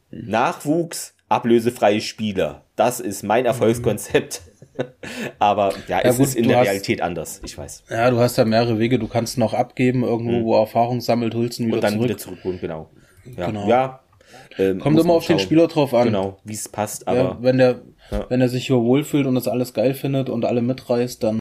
Nachwuchs, ablösefreie Spieler. Das ist mein Erfolgskonzept. Aber ja, ja es gut, ist in der hast, Realität anders, ich weiß. Ja, du hast ja mehrere Wege. Du kannst noch abgeben, irgendwo, mhm. wo Erfahrung sammelt, holst ihn wieder Und dann zurück. wieder zurückholen, genau. Ja, genau. ja ähm, Kommt immer auf schauen. den Spieler drauf an. Genau, wie es passt. Aber ja, wenn der, ja. wenn er sich hier wohlfühlt und das alles geil findet und alle mitreißt, dann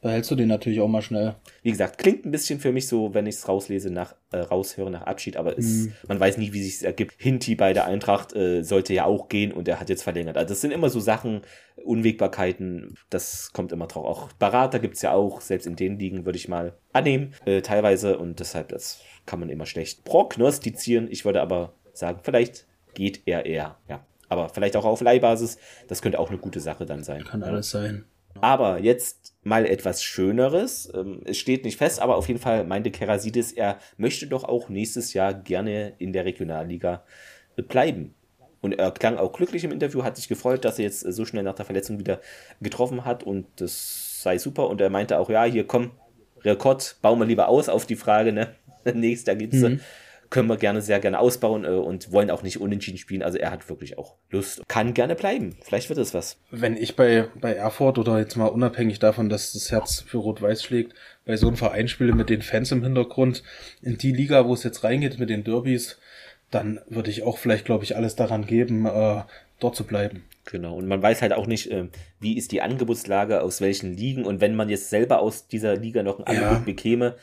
behältst du den natürlich auch mal schnell. Wie gesagt, klingt ein bisschen für mich so, wenn ich es rauslese, nach, äh, raushöre nach Abschied, aber es, mhm. man weiß nie, wie sich ergibt. Hinti bei der Eintracht äh, sollte ja auch gehen und er hat jetzt verlängert. Also das sind immer so Sachen, Unwägbarkeiten, das kommt immer drauf. Auch Berater gibt es ja auch, selbst in den Ligen würde ich mal annehmen, äh, teilweise und deshalb, das kann man immer schlecht prognostizieren. Ich würde aber sagen, vielleicht geht er eher, ja. Aber vielleicht auch auf Leihbasis, das könnte auch eine gute Sache dann sein. Kann alles sein. Aber jetzt mal etwas Schöneres. Ähm, es steht nicht fest, aber auf jeden Fall meinte Kerasidis, er möchte doch auch nächstes Jahr gerne in der Regionalliga bleiben. Und er klang auch glücklich im Interview, hat sich gefreut, dass er jetzt so schnell nach der Verletzung wieder getroffen hat und das sei super. Und er meinte auch, ja, hier komm, Rekord, bauen wir lieber aus auf die Frage, ne? Nächster gibt's. Mhm können wir gerne sehr gerne ausbauen äh, und wollen auch nicht unentschieden spielen. Also er hat wirklich auch Lust, kann gerne bleiben. Vielleicht wird es was. Wenn ich bei, bei Erfurt oder jetzt mal unabhängig davon, dass das Herz für Rot-Weiß schlägt, bei so einem Verein spiele mit den Fans im Hintergrund, in die Liga, wo es jetzt reingeht mit den Derbys, dann würde ich auch vielleicht, glaube ich, alles daran geben, äh, dort zu bleiben. Genau, und man weiß halt auch nicht, äh, wie ist die Angebotslage, aus welchen Ligen und wenn man jetzt selber aus dieser Liga noch ein Angebot ja. bekäme,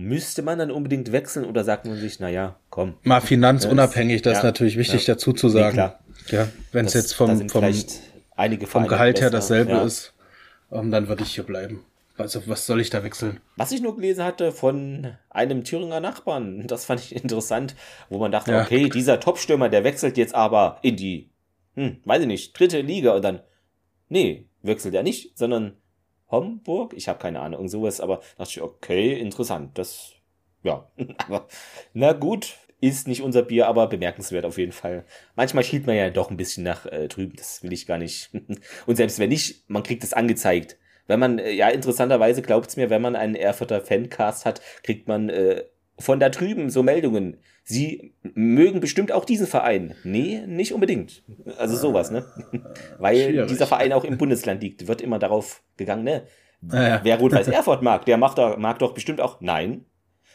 Müsste man dann unbedingt wechseln oder sagt man sich, naja, komm. Mal finanzunabhängig, das ja, ist natürlich wichtig ja. dazu zu sagen. Nee, ja, wenn es jetzt vom, vom, vom Gehalt her dasselbe ja. ist, um, ähm, dann würde ich hier bleiben. Also, was soll ich da wechseln? Was ich nur gelesen hatte von einem Thüringer Nachbarn, das fand ich interessant, wo man dachte, okay, dieser Topstürmer, der wechselt jetzt aber in die, hm, weiß ich nicht, dritte Liga und dann, nee, wechselt er nicht, sondern Homburg? Ich habe keine Ahnung, sowas, aber dachte ich, okay, interessant. Das, ja, aber na gut, ist nicht unser Bier, aber bemerkenswert auf jeden Fall. Manchmal schielt man ja doch ein bisschen nach äh, drüben, das will ich gar nicht. Und selbst wenn nicht, man kriegt es angezeigt. Wenn man, äh, ja, interessanterweise glaubt's mir, wenn man einen Erfurter Fancast hat, kriegt man äh, von da drüben so Meldungen. Sie mögen bestimmt auch diesen Verein. Nee, nicht unbedingt. Also sowas, ne? Weil Schwierig. dieser Verein auch im Bundesland liegt, wird immer darauf gegangen, ne? Ja, Wer Rot-Weiß Erfurt mag, der macht da, mag doch bestimmt auch. Nein.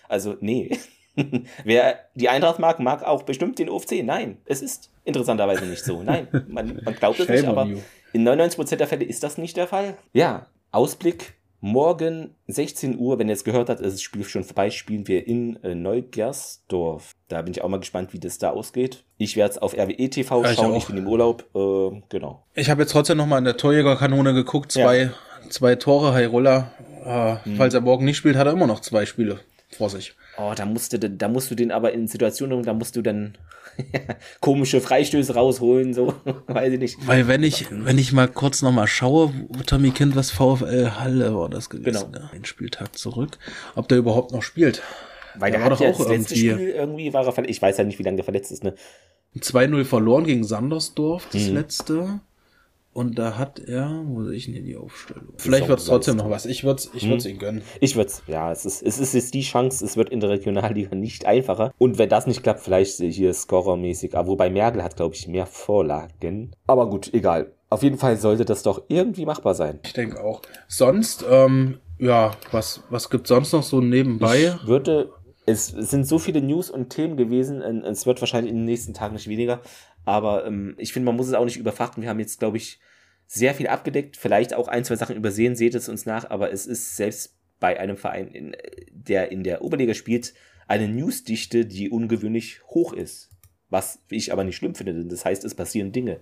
Also, nee. Wer die Eintracht mag, mag auch bestimmt den OFC. Nein, es ist interessanterweise nicht so. Nein, man, man glaubt es nicht, aber in 99% der Fälle ist das nicht der Fall. Ja, Ausblick. Morgen 16 Uhr, wenn ihr es gehört habt, ist das Spiel schon vorbei, spielen wir in äh, Neugersdorf. Da bin ich auch mal gespannt, wie das da ausgeht. Ich werde es auf RWE TV ja, schauen, ich, ich, bin im Urlaub. Äh, genau. Ich habe jetzt trotzdem noch mal in der Torjägerkanone geguckt, zwei, ja. zwei Tore, Heirola. Äh, hm. Falls er morgen nicht spielt, hat er immer noch zwei Spiele vor sich. Oh, da musst du, da musst du den aber in Situationen, da musst du dann komische Freistöße rausholen, so, weiß ich nicht. Weil wenn ich, wenn ich mal kurz nochmal schaue, Tommy Kind was VfL Halle war das gewesen, genau. ein Spieltag zurück, ob der überhaupt noch spielt. Weil der, der hat ja auch das letzte Spiel irgendwie war er verletzt. Ich weiß ja nicht, wie lange der verletzt ist, ne? 2-0 verloren gegen Sandersdorf, das mhm. letzte. Und da hat er, wo sehe ich denn hier die Aufstellung? Vielleicht wird es trotzdem noch was. Ich würde es ich hm. ihm gönnen. Ich würde es, ja, es ist, es ist jetzt die Chance, es wird in der Regionalliga nicht einfacher. Und wenn das nicht klappt, vielleicht hier scorermäßig. Aber wobei Merkel hat, glaube ich, mehr Vorlagen. Aber gut, egal. Auf jeden Fall sollte das doch irgendwie machbar sein. Ich denke auch. Sonst, ähm, ja, was, was gibt sonst noch so nebenbei? Ich würde es, es sind so viele News und Themen gewesen, es wird wahrscheinlich in den nächsten Tagen nicht weniger, aber ähm, ich finde, man muss es auch nicht überfrachten. Wir haben jetzt, glaube ich, sehr viel abgedeckt, vielleicht auch ein, zwei Sachen übersehen, seht es uns nach, aber es ist selbst bei einem Verein, in, der in der Oberliga spielt, eine Newsdichte, die ungewöhnlich hoch ist. Was ich aber nicht schlimm finde, denn das heißt, es passieren Dinge.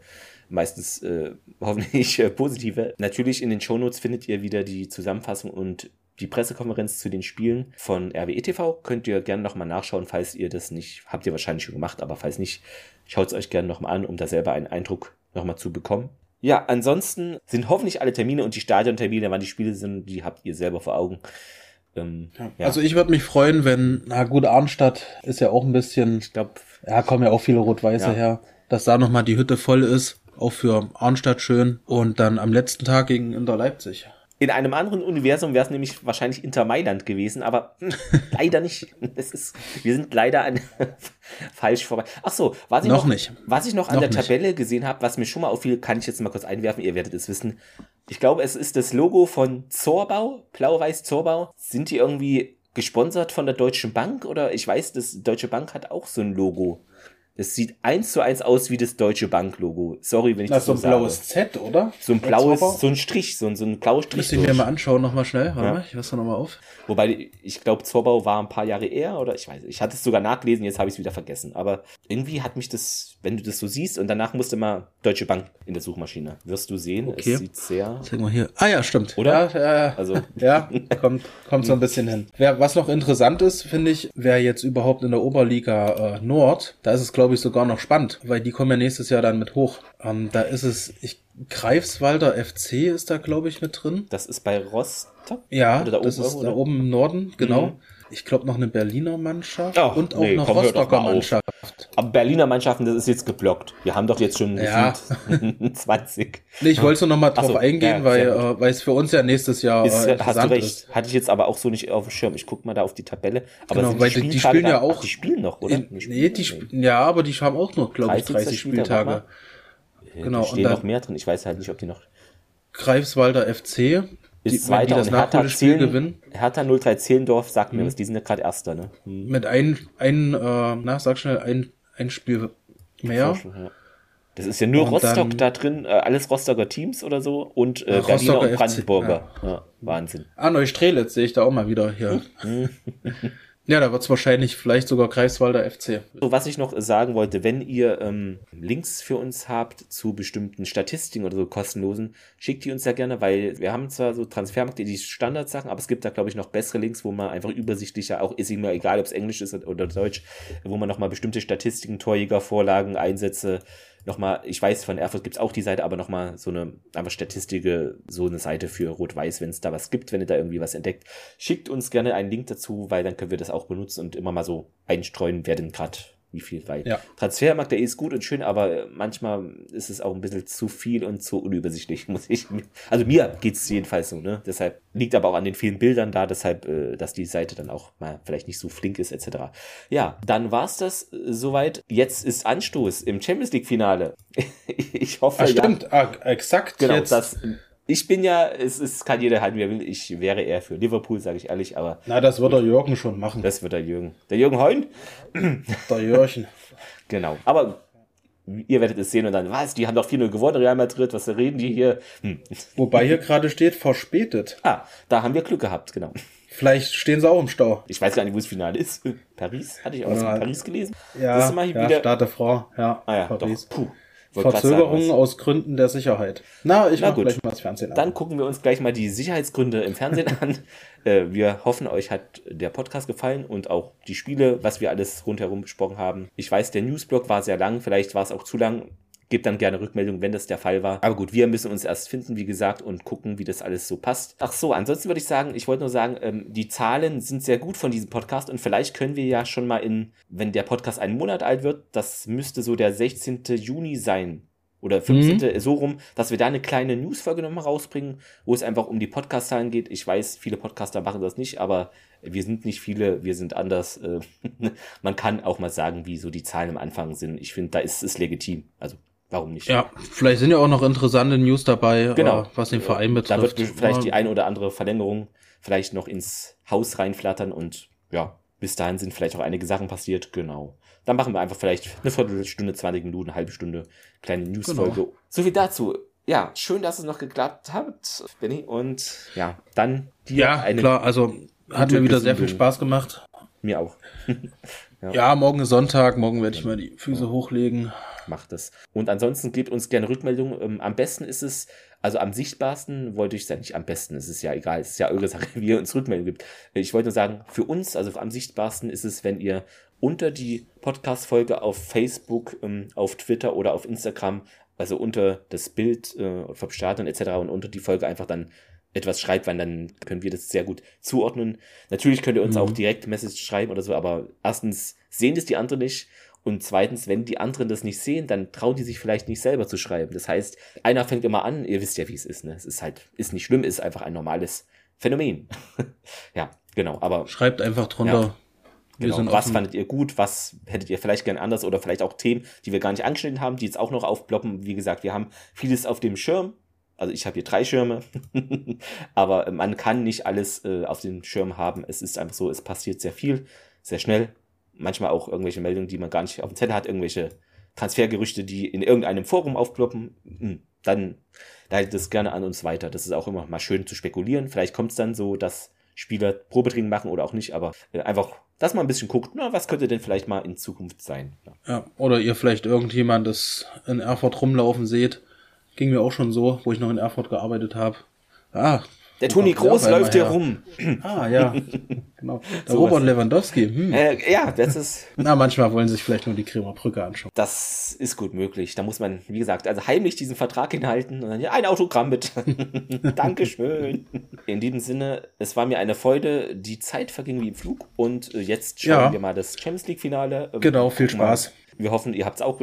Meistens äh, hoffentlich äh, positive. Natürlich in den Shownotes findet ihr wieder die Zusammenfassung und die Pressekonferenz zu den Spielen von RWE TV. Könnt ihr gerne nochmal nachschauen, falls ihr das nicht, habt ihr wahrscheinlich schon gemacht, aber falls nicht, schaut es euch gerne nochmal an, um da selber einen Eindruck nochmal zu bekommen. Ja, ansonsten sind hoffentlich alle Termine und die Stadiontermine, wann die Spiele sind, die habt ihr selber vor Augen. Ähm, ja. Also ich würde mich freuen, wenn, na gut, Arnstadt ist ja auch ein bisschen, ich glaube, ja, kommen ja auch viele Rot-Weiße ja. her, dass da nochmal die Hütte voll ist, auch für Arnstadt schön und dann am letzten Tag gegen Inter Leipzig. In einem anderen Universum wäre es nämlich wahrscheinlich Inter Mailand gewesen, aber leider nicht. Es ist, wir sind leider an, falsch vorbei. Ach so, was ich noch, noch nicht. Was ich noch an noch der nicht. Tabelle gesehen habe, was mir schon mal auffiel, kann ich jetzt mal kurz einwerfen. Ihr werdet es wissen. Ich glaube, es ist das Logo von Zorbau, Blau-Weiß Zorbau. Sind die irgendwie gesponsert von der Deutschen Bank oder ich weiß, das Deutsche Bank hat auch so ein Logo. Es sieht eins zu eins aus wie das Deutsche Bank-Logo. Sorry, wenn ich das, das so ein blaues Z, oder? So ein blaues, so ein Strich, so ein, so ein blauer Strich. Müsste ich mir mal anschauen, nochmal schnell. Warte ja. mal, ich fasse nochmal auf. Wobei, ich glaube, Zorbau war ein paar Jahre eher, oder ich weiß, ich hatte es sogar nachgelesen, jetzt habe ich es wieder vergessen. Aber irgendwie hat mich das, wenn du das so siehst, und danach musste mal Deutsche Bank in der Suchmaschine. Wirst du sehen, okay. es sieht sehr. Zeig mal hier. Ah ja, stimmt. Oder? Ja, ja, also. ja kommt, kommt so ein bisschen hin. Wer, was noch interessant ist, finde ich, wer jetzt überhaupt in der Oberliga äh, Nord, da ist es, glaube ich, sogar noch spannend, weil die kommen ja nächstes Jahr dann mit hoch. Ähm, da ist es, ich Greifswalder FC ist da, glaube ich, mit drin. Das ist bei Rostock? Ja, da das oben, ist da oben im Norden, genau. Mhm. Ich glaube noch eine Berliner Mannschaft Ach, und auch nee, eine Rostocker Mannschaft. Aber Berliner Mannschaften, das ist jetzt geblockt. Wir haben doch jetzt schon ja. 20. Nee, ich wollte noch mal drauf so, eingehen, ja, weil, äh, weil es für uns ja nächstes Jahr ist, äh, Hast du recht. Ist. Hatte ich jetzt aber auch so nicht auf dem Schirm. Ich gucke mal da auf die Tabelle. Aber genau, weil die, die spielen ja auch. Die spielen noch, oder? In, nee, die spielen, ja, aber die haben auch noch, glaube ich, 30 Spieltage. Genau. Da stehen noch mehr drin. Ich weiß halt nicht, ob die noch. Greifswalder FC. Ist die, zweiter das Hertha, Spiel gewinnen. Hertha 03 Zehlendorf sagt mir mhm. was, die sind ja gerade Erster, ne? Mhm. Mit ein, ein äh, na, sag schnell, ein, ein Spiel mehr. Das ist ja nur und Rostock dann, da drin, äh, alles Rostocker Teams oder so und äh, Berliner und Brandenburger. Ja. Ja, Wahnsinn. Ah, Neustrelitz sehe ich da auch mal wieder hier. Ja, da wird es wahrscheinlich vielleicht sogar Greifswalder FC. So, was ich noch sagen wollte, wenn ihr ähm, Links für uns habt zu bestimmten Statistiken oder so kostenlosen, schickt die uns ja gerne, weil wir haben zwar so Transfermarkt, die Standardsachen, aber es gibt da, glaube ich, noch bessere Links, wo man einfach übersichtlicher, auch ist mir egal, ob es Englisch ist oder Deutsch, wo man nochmal bestimmte Statistiken, Torjäger, Vorlagen, Einsätze, nochmal, ich weiß, von Erfurt gibt's auch die Seite, aber nochmal so eine einfach Statistik, so eine Seite für Rot-Weiß, wenn es da was gibt, wenn ihr da irgendwie was entdeckt. Schickt uns gerne einen Link dazu, weil dann können wir das auch benutzen und immer mal so einstreuen, wer denn gerade wie viel weit. Ja. Transfermarkt, der ist gut und schön, aber manchmal ist es auch ein bisschen zu viel und zu unübersichtlich, muss ich. Also mir geht's jedenfalls so, ne? Deshalb liegt aber auch an den vielen Bildern da, deshalb, äh, dass die Seite dann auch mal vielleicht nicht so flink ist, etc. Ja, dann war's das äh, soweit. Jetzt ist Anstoß im Champions League Finale. ich hoffe, Ach, stimmt, ja. ah, exakt. Genau, jetzt. das Ich bin ja, es ist, kann jeder halten, wie er will. Ich wäre eher für Liverpool, sage ich ehrlich, aber. Na, das wird der Jürgen schon machen. Das wird der Jürgen. Der Jürgen Heun? Der Jürgen. genau. Aber ihr werdet es sehen und dann, was, die haben doch 4-0 gewonnen, Real Madrid, was reden die hier? Hm. Wobei hier gerade steht, verspätet. Ah, da haben wir Glück gehabt, genau. Vielleicht stehen sie auch im Stau. Ich weiß gar nicht, wo das Finale ist. Paris? Hatte ich auch ja, Paris gelesen? Ja, das ist mal ja wieder... Stade Frau, ja, ah, ja Paris. Doch. Puh. Verzögerungen sagen, aus Gründen der Sicherheit. Na, ich mach gleich mal das Fernsehen an. Dann gucken wir uns gleich mal die Sicherheitsgründe im Fernsehen an. Äh, wir hoffen, euch hat der Podcast gefallen und auch die Spiele, was wir alles rundherum besprochen haben. Ich weiß, der Newsblog war sehr lang, vielleicht war es auch zu lang. Gebt dann gerne Rückmeldung, wenn das der Fall war. Aber gut, wir müssen uns erst finden, wie gesagt, und gucken, wie das alles so passt. Ach so, ansonsten würde ich sagen, ich wollte nur sagen, ähm, die Zahlen sind sehr gut von diesem Podcast und vielleicht können wir ja schon mal in, wenn der Podcast einen Monat alt wird, das müsste so der 16. Juni sein, oder 15. Mhm. so rum, dass wir da eine kleine Newsfolge nochmal rausbringen, wo es einfach um die Podcast-Zahlen geht. Ich weiß, viele Podcaster machen das nicht, aber wir sind nicht viele, wir sind anders. Äh, man kann auch mal sagen, wie so die Zahlen am Anfang sind. Ich finde, da ist es legitim. Also Warum nicht? Ja, vielleicht sind ja auch noch interessante News dabei, äh, genau. was den Verein betrifft. Da wird vielleicht die ein oder andere Verlängerung vielleicht noch ins Haus reinflattern und ja, bis dahin sind vielleicht auch einige Sachen passiert. Genau. Dann machen wir einfach vielleicht eine Viertelstunde, 20 Minuten, eine halbe Stunde kleine Newsfolge. Genau. So viel dazu. Ja, schön, dass es noch geklappt hat, Benny. Und ja, dann dir ja, eine. klar, also hat mir wieder sehr viel Spaß gemacht. Mir auch. ja. ja. morgen ist Sonntag, morgen werde ich mal die Füße hochlegen macht es. Und ansonsten gebt uns gerne Rückmeldungen. Ähm, am besten ist es, also am sichtbarsten wollte ich sagen, nicht am besten, es ist ja egal, es ist ja eure Sache, wie ihr uns Rückmeldungen gibt. Ich wollte nur sagen, für uns, also am sichtbarsten ist es, wenn ihr unter die Podcast-Folge auf Facebook, ähm, auf Twitter oder auf Instagram, also unter das Bild äh, vom Stadion etc. und unter die Folge einfach dann etwas schreibt, weil dann können wir das sehr gut zuordnen. Natürlich könnt ihr uns mhm. auch direkt Message schreiben oder so, aber erstens sehen das die anderen nicht und zweitens, wenn die anderen das nicht sehen, dann trauen die sich vielleicht nicht selber zu schreiben. Das heißt, einer fängt immer an, ihr wisst ja, wie es ist, ne? Es ist halt, ist nicht schlimm, ist einfach ein normales Phänomen. ja, genau, aber. Schreibt einfach drunter. Ja. Genau. Was fandet ihr gut? Was hättet ihr vielleicht gern anders? Oder vielleicht auch Themen, die wir gar nicht angeschnitten haben, die jetzt auch noch aufploppen. Wie gesagt, wir haben vieles auf dem Schirm. Also ich habe hier drei Schirme, aber man kann nicht alles äh, auf dem Schirm haben. Es ist einfach so, es passiert sehr viel, sehr schnell manchmal auch irgendwelche Meldungen, die man gar nicht auf dem Zettel hat, irgendwelche Transfergerüchte, die in irgendeinem Forum aufploppen, hm, dann leitet es gerne an uns weiter. Das ist auch immer mal schön zu spekulieren. Vielleicht kommt es dann so, dass Spieler Probetraining machen oder auch nicht, aber äh, einfach, dass man ein bisschen guckt, na, was könnte denn vielleicht mal in Zukunft sein. Ja, oder ihr vielleicht irgendjemand das in Erfurt rumlaufen seht. Ging mir auch schon so, wo ich noch in Erfurt gearbeitet habe. Ah, der Toni Groß läuft hier rum. Ah, ja. genau. Der so Robert Lewandowski. Hm. Äh, ja, das ist. Na, manchmal wollen sie sich vielleicht nur die Kremer Brücke anschauen. Das ist gut möglich. Da muss man, wie gesagt, also heimlich diesen Vertrag hinhalten und dann ja, ein Autogramm mit. Dankeschön. In diesem Sinne, es war mir eine Freude. Die Zeit verging wie im Flug und äh, jetzt schauen ja. wir mal das Champions League Finale. Genau, viel Spaß. Wir hoffen, ihr habt es auch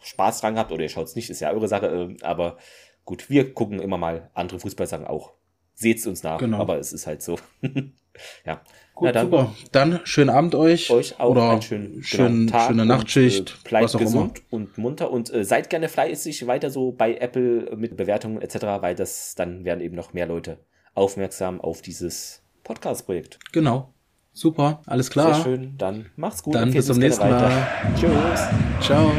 Spaß dran gehabt oder ihr schaut es nicht, ist ja eure Sache. Äh, aber gut, wir gucken immer mal andere Fußballsachen auch seht's uns nach. Genau. Aber es ist halt so. ja. Gut, Na, dann, super. Dann schönen Abend euch. Euch auch oder einen schönen, schönen genau, Tag schöne Nachtschicht. Und, äh, bleibt gesund immer. und munter und äh, seid gerne fleißig weiter so bei Apple mit Bewertungen etc., weil das dann werden eben noch mehr Leute aufmerksam auf dieses Podcast-Projekt. Genau. Super, alles klar. Sehr schön. Dann macht's gut. Dann bis zum nächsten Mal. Tschüss. Ciao.